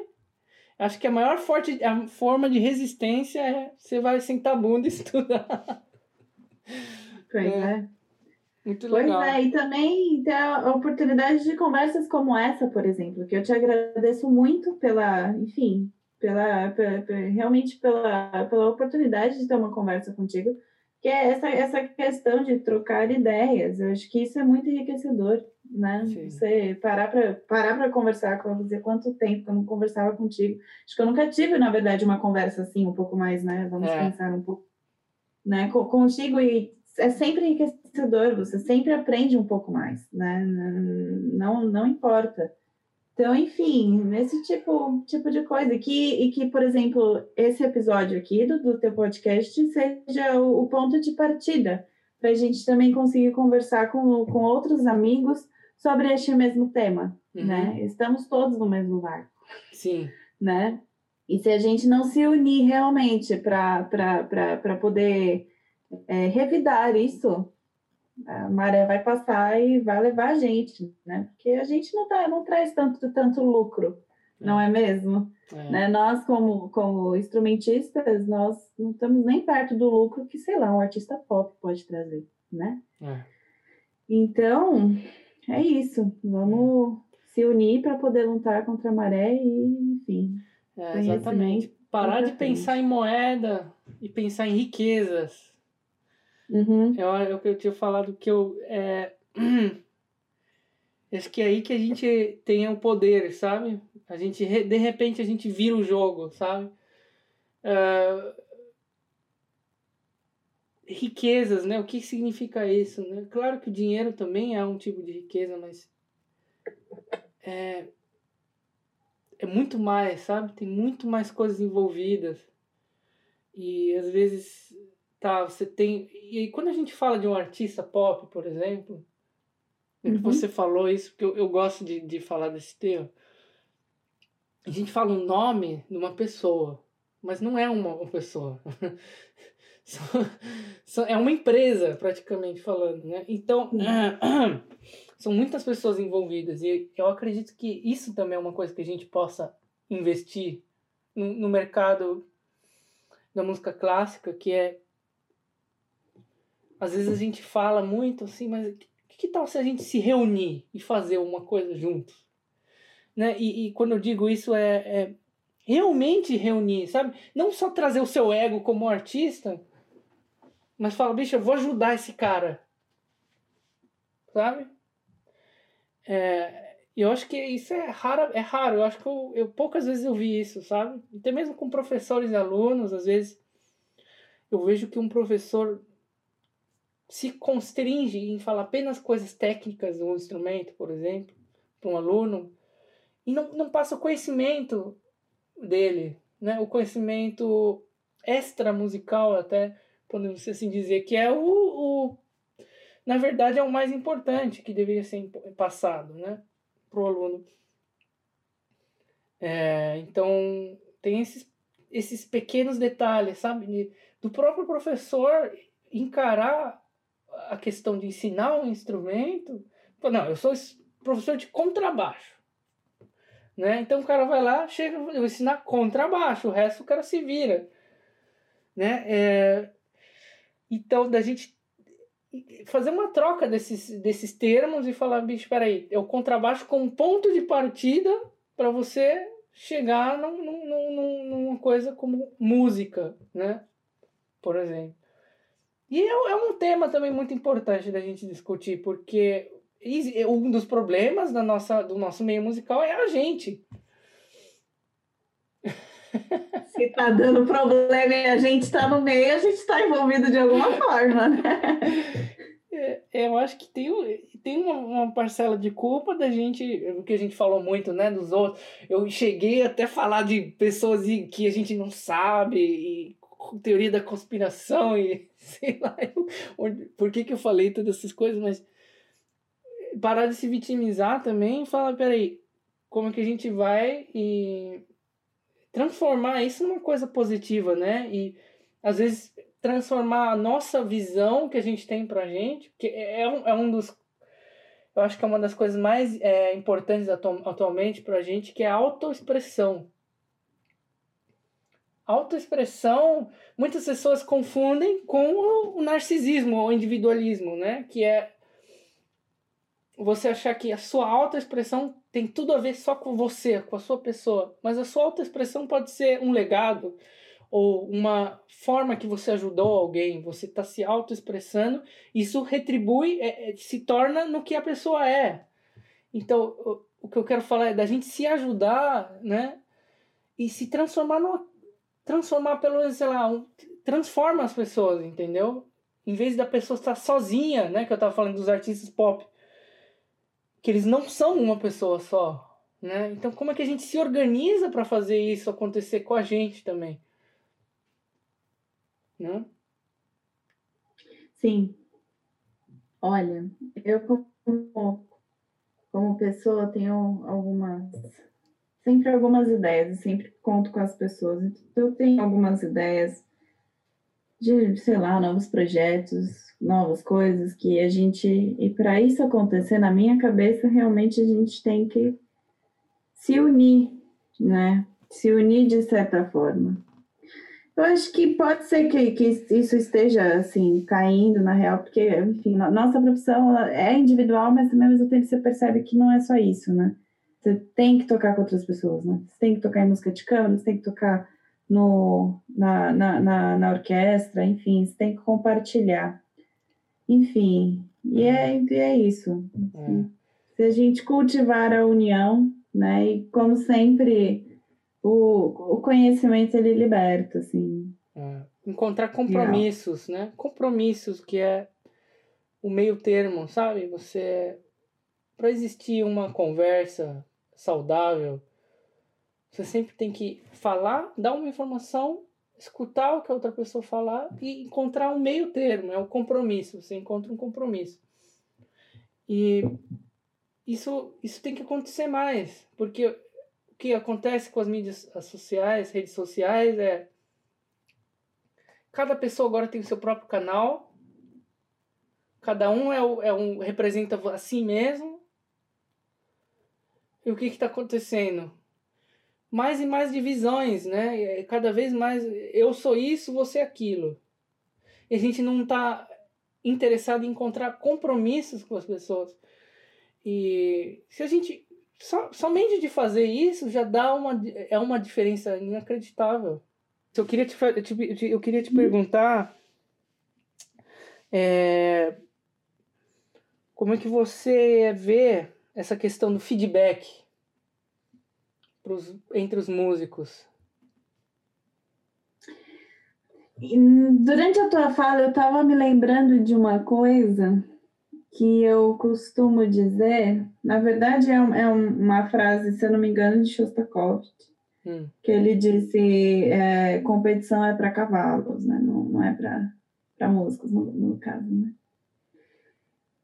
Acho que a maior forte, a forma de resistência é você vai sentar a bunda e estudar. Pois é. é. Muito legal. Pois é, e também ter a oportunidade de conversas como essa, por exemplo, que eu te agradeço muito pela, enfim, pela, pela, pela realmente pela, pela oportunidade de ter uma conversa contigo, que é essa, essa questão de trocar ideias. Eu acho que isso é muito enriquecedor, né? Sim. Você parar para parar para conversar com você quanto tempo que eu não conversava contigo. Acho que eu nunca tive, na verdade, uma conversa assim, um pouco mais, né? Vamos é. pensar um pouco, né? Contigo e é sempre enriquecedor, você sempre aprende um pouco mais, né? Não, não importa. Então, enfim, esse tipo, tipo de coisa. Que, e que, por exemplo, esse episódio aqui do, do teu podcast seja o, o ponto de partida para a gente também conseguir conversar com, com outros amigos sobre este mesmo tema, uhum. né? Estamos todos no mesmo barco. Sim. Né? E se a gente não se unir realmente para poder é, revidar isso, a maré vai passar e vai levar a gente, né? Porque a gente não, tá, não traz tanto, tanto lucro, é. não é mesmo? É. Né? Nós, como, como instrumentistas, nós não estamos nem perto do lucro que, sei lá, um artista pop pode trazer, né? É. Então, é isso. Vamos se unir para poder lutar contra a maré e, enfim. É, exatamente. Parar de pensar em moeda e pensar em riquezas Uhum. É, é o que eu tinha falado que eu. É... Acho que é aí que a gente tem o poder, sabe? A gente, de repente, a gente vira o jogo, sabe? Uh... Riquezas, né? O que significa isso, né? Claro que o dinheiro também é um tipo de riqueza, mas é, é muito mais, sabe? Tem muito mais coisas envolvidas. E às vezes tá, você tem. E quando a gente fala de um artista pop, por exemplo, uhum. você falou isso, porque eu, eu gosto de, de falar desse tema. A gente fala o um nome de uma pessoa, mas não é uma, uma pessoa. é uma empresa, praticamente falando, né? Então, uhum. são muitas pessoas envolvidas e eu acredito que isso também é uma coisa que a gente possa investir no, no mercado da música clássica, que é às vezes a gente fala muito assim, mas que, que tal se a gente se reunir e fazer uma coisa juntos? Né? E, e quando eu digo isso é, é realmente reunir, sabe? Não só trazer o seu ego como artista, mas falar, bicho, eu vou ajudar esse cara. Sabe? É, eu acho que isso é raro, é raro. Eu acho que eu, eu poucas vezes eu vi isso, sabe? Até mesmo com professores e alunos, às vezes eu vejo que um professor se constringe em falar apenas coisas técnicas do instrumento, por exemplo, para um aluno, e não, não passa o conhecimento dele, né? o conhecimento extra musical, até podemos assim dizer, que é o, o na verdade é o mais importante que deveria ser passado né? para o aluno. É, então tem esses, esses pequenos detalhes, sabe? Do próprio professor encarar a questão de ensinar um instrumento. Não, eu sou professor de contrabaixo. Né? Então o cara vai lá, chega, eu vou ensinar contrabaixo, o resto o cara se vira. Né? É, então, da gente fazer uma troca desses, desses termos e falar, bicho, peraí, é o contrabaixo como ponto de partida para você chegar num, num, num, numa coisa como música, né? Por exemplo. E é, é um tema também muito importante da gente discutir, porque um dos problemas da nossa, do nosso meio musical é a gente. Se tá dando problema e a gente está no meio, a gente está envolvido de alguma forma, né? É, eu acho que tem, tem uma, uma, parcela de culpa da gente, o que a gente falou muito, né, dos outros. Eu cheguei até a falar de pessoas que a gente não sabe, e teoria da conspiração e sei lá eu, onde, por que, que eu falei todas essas coisas, mas parar de se vitimizar também e falar, peraí, como é que a gente vai e transformar isso numa coisa positiva, né? E às vezes transformar a nossa visão que a gente tem pra gente, que é, é um, é um dos. Eu acho que é uma das coisas mais é, importantes atu atualmente pra gente, que é a autoexpressão. Autoexpressão, muitas pessoas confundem com o narcisismo ou individualismo, né? Que é você achar que a sua autoexpressão tem tudo a ver só com você, com a sua pessoa. Mas a sua autoexpressão pode ser um legado ou uma forma que você ajudou alguém, você está se autoexpressando, isso retribui, é, é, se torna no que a pessoa é. Então, o, o que eu quero falar é da gente se ajudar, né? E se transformar numa transformar pelo sei lá, um, transforma as pessoas, entendeu? Em vez da pessoa estar sozinha, né? Que eu tava falando dos artistas pop. Que eles não são uma pessoa só, né? Então como é que a gente se organiza para fazer isso acontecer com a gente também? Né? Sim. Olha, eu como, como pessoa tenho algumas sempre algumas ideias, sempre conto com as pessoas. Então, eu tenho algumas ideias de, sei lá, novos projetos, novas coisas que a gente. E para isso acontecer, na minha cabeça, realmente a gente tem que se unir, né? Se unir de certa forma. Eu acho que pode ser que, que isso esteja, assim, caindo na real, porque, enfim, nossa profissão é individual, mas também ao mesmo tempo você percebe que não é só isso, né? Você tem que tocar com outras pessoas, né? Você tem que tocar em música de câmara, você tem que tocar no, na, na, na, na orquestra, enfim, você tem que compartilhar. Enfim, e é, e é isso. É. Se a gente cultivar a união, né? E como sempre, o, o conhecimento ele liberta, assim. É. Encontrar compromissos, Não. né? Compromissos que é o meio termo, sabe? Você para existir uma conversa saudável, você sempre tem que falar, dar uma informação, escutar o que a outra pessoa falar e encontrar um meio termo, é um compromisso, você encontra um compromisso. E isso, isso tem que acontecer mais, porque o que acontece com as mídias sociais, redes sociais, é cada pessoa agora tem o seu próprio canal, cada um é, é um representa a si mesmo, e o que está acontecendo? Mais e mais divisões, né? Cada vez mais eu sou isso, você é aquilo. E a gente não está interessado em encontrar compromissos com as pessoas. E se a gente so, somente de fazer isso já dá uma é uma diferença inacreditável. Eu queria te eu, te, eu queria te perguntar é, como é que você vê essa questão do feedback pros, entre os músicos? Durante a tua fala, eu estava me lembrando de uma coisa que eu costumo dizer. Na verdade, é, é uma frase, se eu não me engano, de Shostakovich, hum. que ele disse: é, competição é para cavalos, né? não, não é para músicos, no, no caso. Né?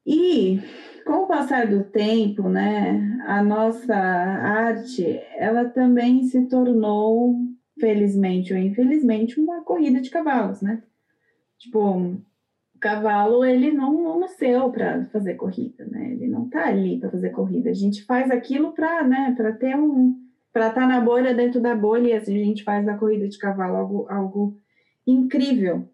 E com o passar do tempo, né, a nossa arte, ela também se tornou, felizmente ou infelizmente, uma corrida de cavalos, né? Tipo, o cavalo, ele não, não nasceu para fazer corrida, né? Ele não tá ali para fazer corrida. A gente faz aquilo para, né, para ter um para estar tá na bolha dentro da bolha e assim a gente faz da corrida de cavalo algo, algo incrível.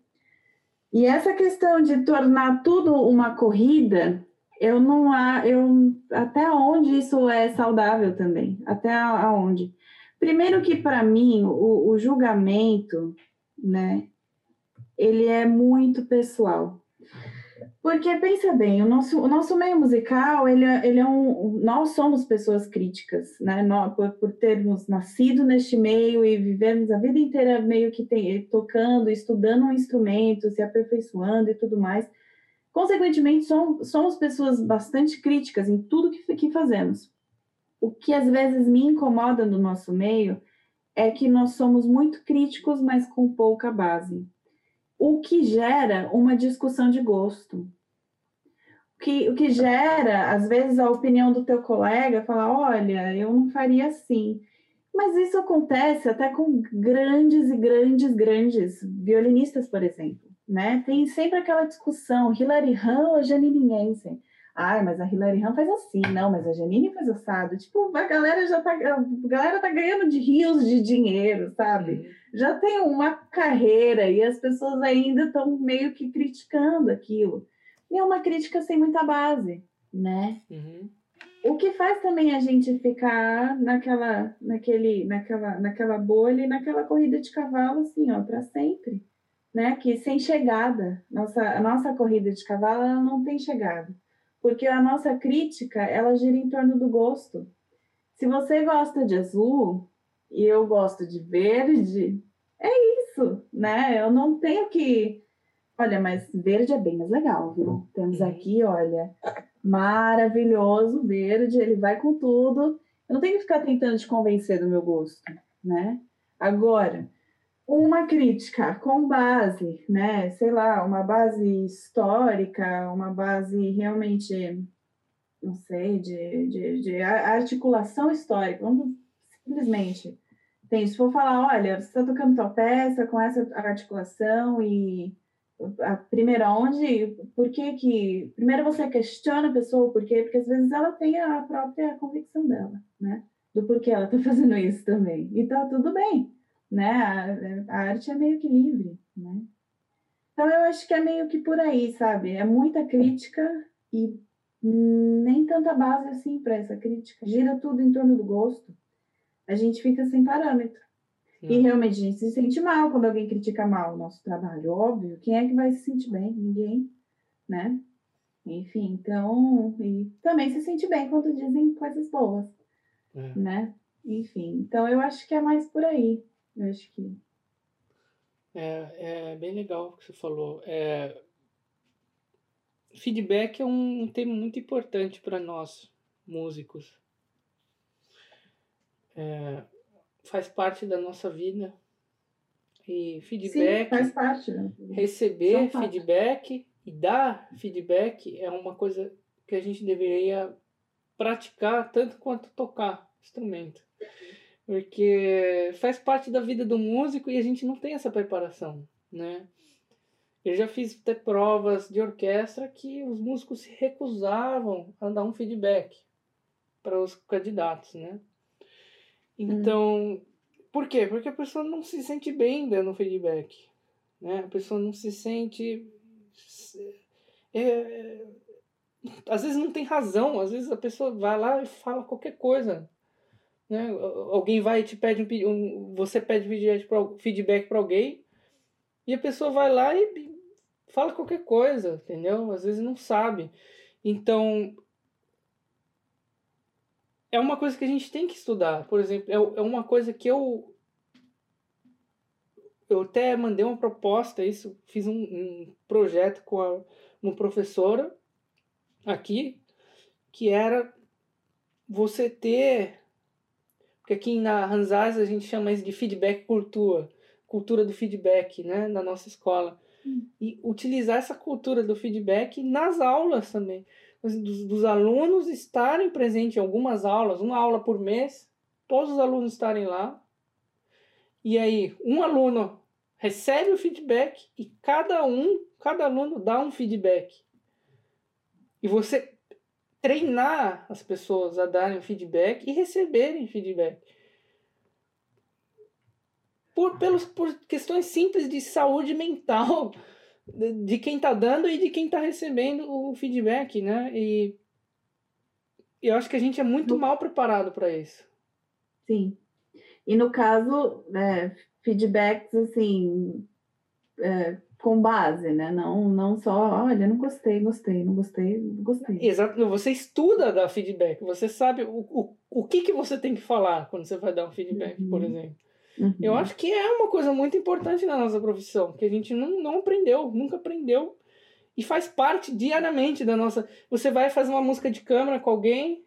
E essa questão de tornar tudo uma corrida, eu não há, eu até onde isso é saudável também, até aonde. Primeiro que para mim o, o, julgamento, né, ele é muito pessoal. Porque pensa bem, o nosso, o nosso meio musical, ele, é, ele é um, nós somos pessoas críticas, né, nós, por, por termos nascido neste meio e vivermos a vida inteira meio que tem, tocando, estudando um instrumento, se aperfeiçoando e tudo mais Consequentemente, somos, somos pessoas bastante críticas em tudo que, que fazemos. O que às vezes me incomoda no nosso meio é que nós somos muito críticos, mas com pouca base. O que gera uma discussão de gosto. O que, o que gera, às vezes, a opinião do teu colega, falar, olha, eu não faria assim. Mas isso acontece até com grandes e grandes, grandes violinistas, por exemplo né? Tem sempre aquela discussão, Hilary Hahn ou Janine Jensen. Ai, mas a Hilary Hunt faz assim, não, mas a Janine faz assado. Tipo, a galera já tá, a galera tá ganhando de rios de dinheiro, sabe? Já tem uma carreira e as pessoas ainda estão meio que criticando aquilo. E é uma crítica sem muita base, né? Uhum. O que faz também a gente ficar naquela, naquele, naquela, naquela bolha e naquela corrida de cavalo, assim, ó, para sempre, né? Que sem chegada. Nossa, a nossa corrida de cavalo ela não tem chegada, porque a nossa crítica ela gira em torno do gosto. Se você gosta de azul e eu gosto de verde, é isso, né? Eu não tenho que Olha, mas verde é bem mais legal, viu? Temos uhum. aqui, olha, maravilhoso verde, ele vai com tudo. Eu não tenho que ficar tentando te convencer do meu gosto, né? Agora, uma crítica com base, né? Sei lá, uma base histórica, uma base realmente, não sei, de, de, de articulação histórica. Vamos simplesmente. Tem, se for falar, olha, você está tocando tua peça com essa articulação e primeiro, onde, por que que, primeiro você questiona a pessoa, por quê? Porque às vezes ela tem a própria convicção dela, né? Do porquê ela tá fazendo isso também. E tá tudo bem, né? A, a arte é meio que livre, né? Então eu acho que é meio que por aí, sabe? É muita crítica e nem tanta base assim para essa crítica. Gira tudo em torno do gosto. A gente fica sem parâmetro. E realmente a gente se sente mal quando alguém critica mal o nosso trabalho, óbvio. Quem é que vai se sentir bem? Ninguém, né? Enfim, então, e também se sente bem quando dizem coisas boas, é. né? Enfim, então eu acho que é mais por aí. Eu acho que. É, é bem legal o que você falou. É, feedback é um, um tema muito importante para nós, músicos. É, faz parte da nossa vida. E feedback. Sim, faz parte. Né? Receber feedback e dar feedback é uma coisa que a gente deveria praticar tanto quanto tocar instrumento. Porque faz parte da vida do músico e a gente não tem essa preparação, né? Eu já fiz até provas de orquestra que os músicos se recusavam a dar um feedback para os candidatos, né? Então, hum. por quê? Porque a pessoa não se sente bem dando feedback. Né? A pessoa não se sente. É, às vezes não tem razão, às vezes a pessoa vai lá e fala qualquer coisa. Né? Alguém vai e te pede um, um você pede feedback para alguém e a pessoa vai lá e fala qualquer coisa, entendeu? Às vezes não sabe. Então, é uma coisa que a gente tem que estudar. Por exemplo, é, é uma coisa que eu. Eu até mandei uma proposta, isso, fiz um, um projeto com a, uma professora aqui, que era você ter. Porque aqui na Hansais a gente chama isso de feedback cultura, cultura do feedback, né, na nossa escola. Hum. E utilizar essa cultura do feedback nas aulas também dos, dos alunos estarem presentes em algumas aulas, uma aula por mês, todos os alunos estarem lá. E aí, um aluno recebe o feedback e cada um, cada aluno dá um feedback. E você treinar as pessoas a darem feedback e receberem feedback. Por, pelos, por questões simples de saúde mental de quem está dando e de quem está recebendo o feedback, né? E eu acho que a gente é muito mal preparado para isso. Sim. E no caso, é, feedbacks assim, é, com base, né? Não, não só, olha, não gostei, gostei, não gostei, gostei. Exato. Você estuda dar feedback, você sabe o, o, o que, que você tem que falar quando você vai dar um feedback, uhum. por exemplo. Uhum. Eu acho que é uma coisa muito importante na nossa profissão, que a gente não, não aprendeu, nunca aprendeu. E faz parte diariamente da nossa. Você vai fazer uma música de câmera com alguém.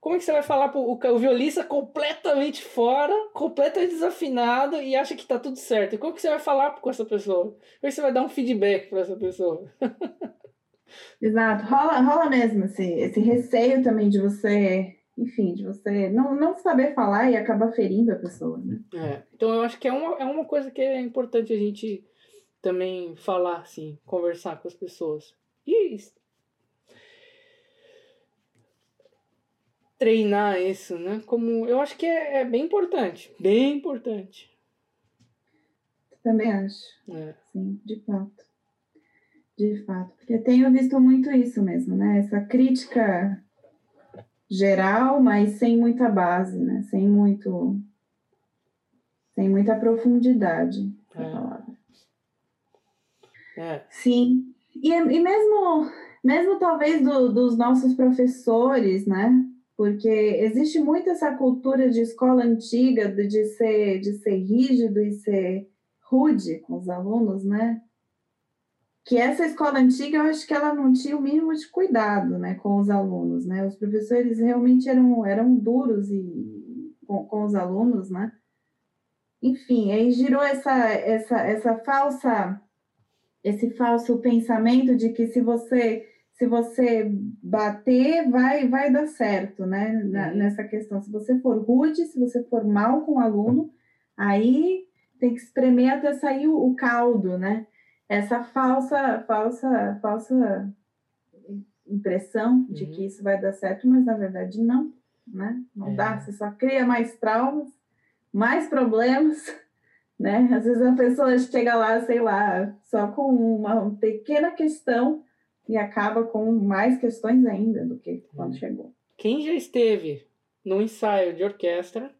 Como é que você vai falar pro o, o violista completamente fora, completamente desafinado e acha que tá tudo certo? E como que você vai falar com essa pessoa? Como é que você vai dar um feedback para essa pessoa? Exato, rola, rola mesmo esse, esse receio também de você enfim, de você não, não saber falar e acabar ferindo a pessoa, né? É, então eu acho que é uma, é uma coisa que é importante a gente também falar, assim, conversar com as pessoas. E treinar isso, né? Como eu acho que é, é bem importante, bem importante. Também acho. É. Sim, de fato. De fato. Porque tenho visto muito isso mesmo, né? Essa crítica geral, mas sem muita base, né? Sem muito. Sem muita profundidade. É. é. Sim. E, e mesmo, mesmo talvez do, dos nossos professores, né? Porque existe muito essa cultura de escola antiga de, de ser, de ser rígido e ser rude com os alunos, né? Que essa escola antiga, eu acho que ela não tinha o mínimo de cuidado, né, com os alunos, né? Os professores realmente eram, eram duros e com, com os alunos, né? Enfim, aí girou essa, essa, essa falsa, esse falso pensamento de que se você se você bater, vai, vai dar certo, né? Na, uhum. Nessa questão. Se você for rude, se você for mal com o aluno, aí tem que espremer até sair o, o caldo, né? Essa falsa, falsa, falsa impressão de uhum. que isso vai dar certo, mas na verdade não, né? Não é. dá, você só cria mais traumas, mais problemas, né? Às vezes a pessoa chega lá, sei lá, só com uma pequena questão e acaba com mais questões ainda do que quando uhum. chegou. Quem já esteve no ensaio de orquestra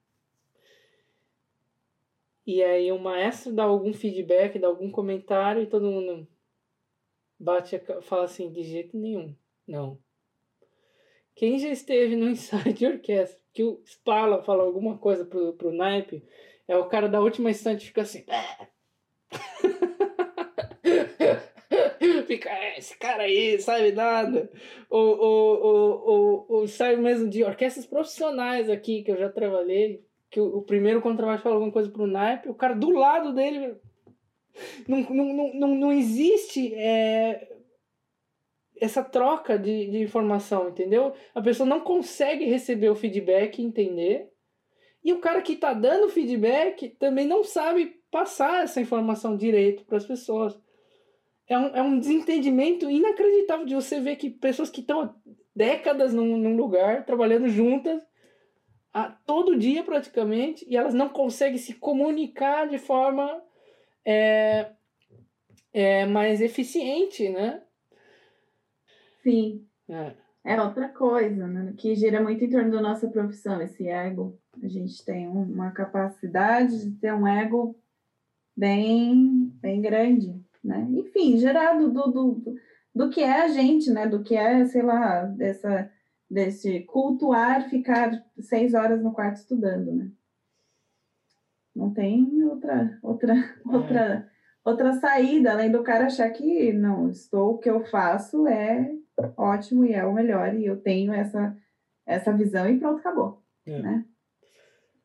e aí o maestro dá algum feedback, dá algum comentário e todo mundo bate fala assim, de jeito nenhum, não. Quem já esteve no ensaio de orquestra, que o Spala fala alguma coisa pro, pro naipe, é o cara da última instante fica assim. fica, é, esse cara aí, sabe nada. Ou, ou, ou, ou, ou sai mesmo de orquestras profissionais aqui, que eu já trabalhei que o, primeiro contrabaixo fala alguma coisa pro naipe, o cara do lado dele. Não, não, não, não existe é, essa troca de, de informação, entendeu? A pessoa não consegue receber o feedback e entender. E o cara que está dando feedback também não sabe passar essa informação direito para as pessoas. É um, é um desentendimento inacreditável de você ver que pessoas que estão décadas num, num lugar, trabalhando juntas, a, todo dia praticamente e elas não conseguem se comunicar de forma é, é, mais eficiente, né? Sim. É. é outra coisa, né? Que gira muito em torno da nossa profissão, esse ego. A gente tem uma capacidade de ter um ego bem, bem grande, né? Enfim, gerado do, do, do, do que é a gente, né? Do que é, sei lá, dessa desse cultuar ficar seis horas no quarto estudando, né? Não tem outra outra é. outra outra saída além do cara achar que não estou o que eu faço é ótimo e é o melhor e eu tenho essa essa visão e pronto acabou, é. né?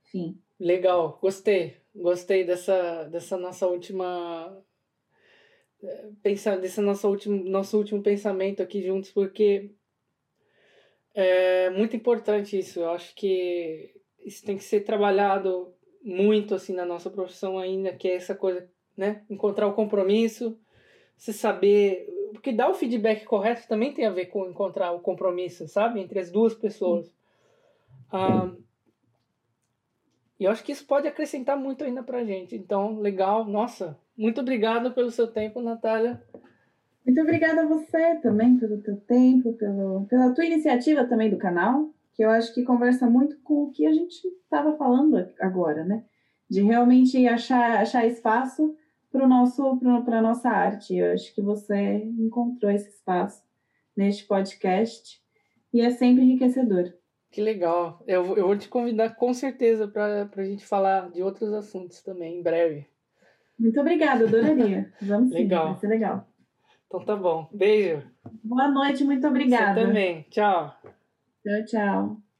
Enfim. Legal, gostei, gostei dessa dessa nossa última eh, pensar desse nosso último nosso último pensamento aqui juntos porque é muito importante isso. Eu acho que isso tem que ser trabalhado muito assim na nossa profissão ainda, que é essa coisa, né? Encontrar o compromisso, você saber. Porque dar o feedback correto também tem a ver com encontrar o compromisso, sabe? Entre as duas pessoas. Ah, e eu acho que isso pode acrescentar muito ainda pra gente. Então, legal. Nossa, muito obrigado pelo seu tempo, Natália. Muito obrigada a você também pelo teu tempo, pelo, pela tua iniciativa também do canal, que eu acho que conversa muito com o que a gente estava falando agora, né? De realmente achar, achar espaço para nosso para a nossa arte. Eu acho que você encontrou esse espaço neste podcast e é sempre enriquecedor. Que legal. Eu, eu vou te convidar com certeza para a gente falar de outros assuntos também em breve. Muito obrigada, adoraria. Vamos sim, legal. vai ser legal. Então tá bom. Beijo. Boa noite, muito obrigada. Você também. Tchau. Tchau, tchau.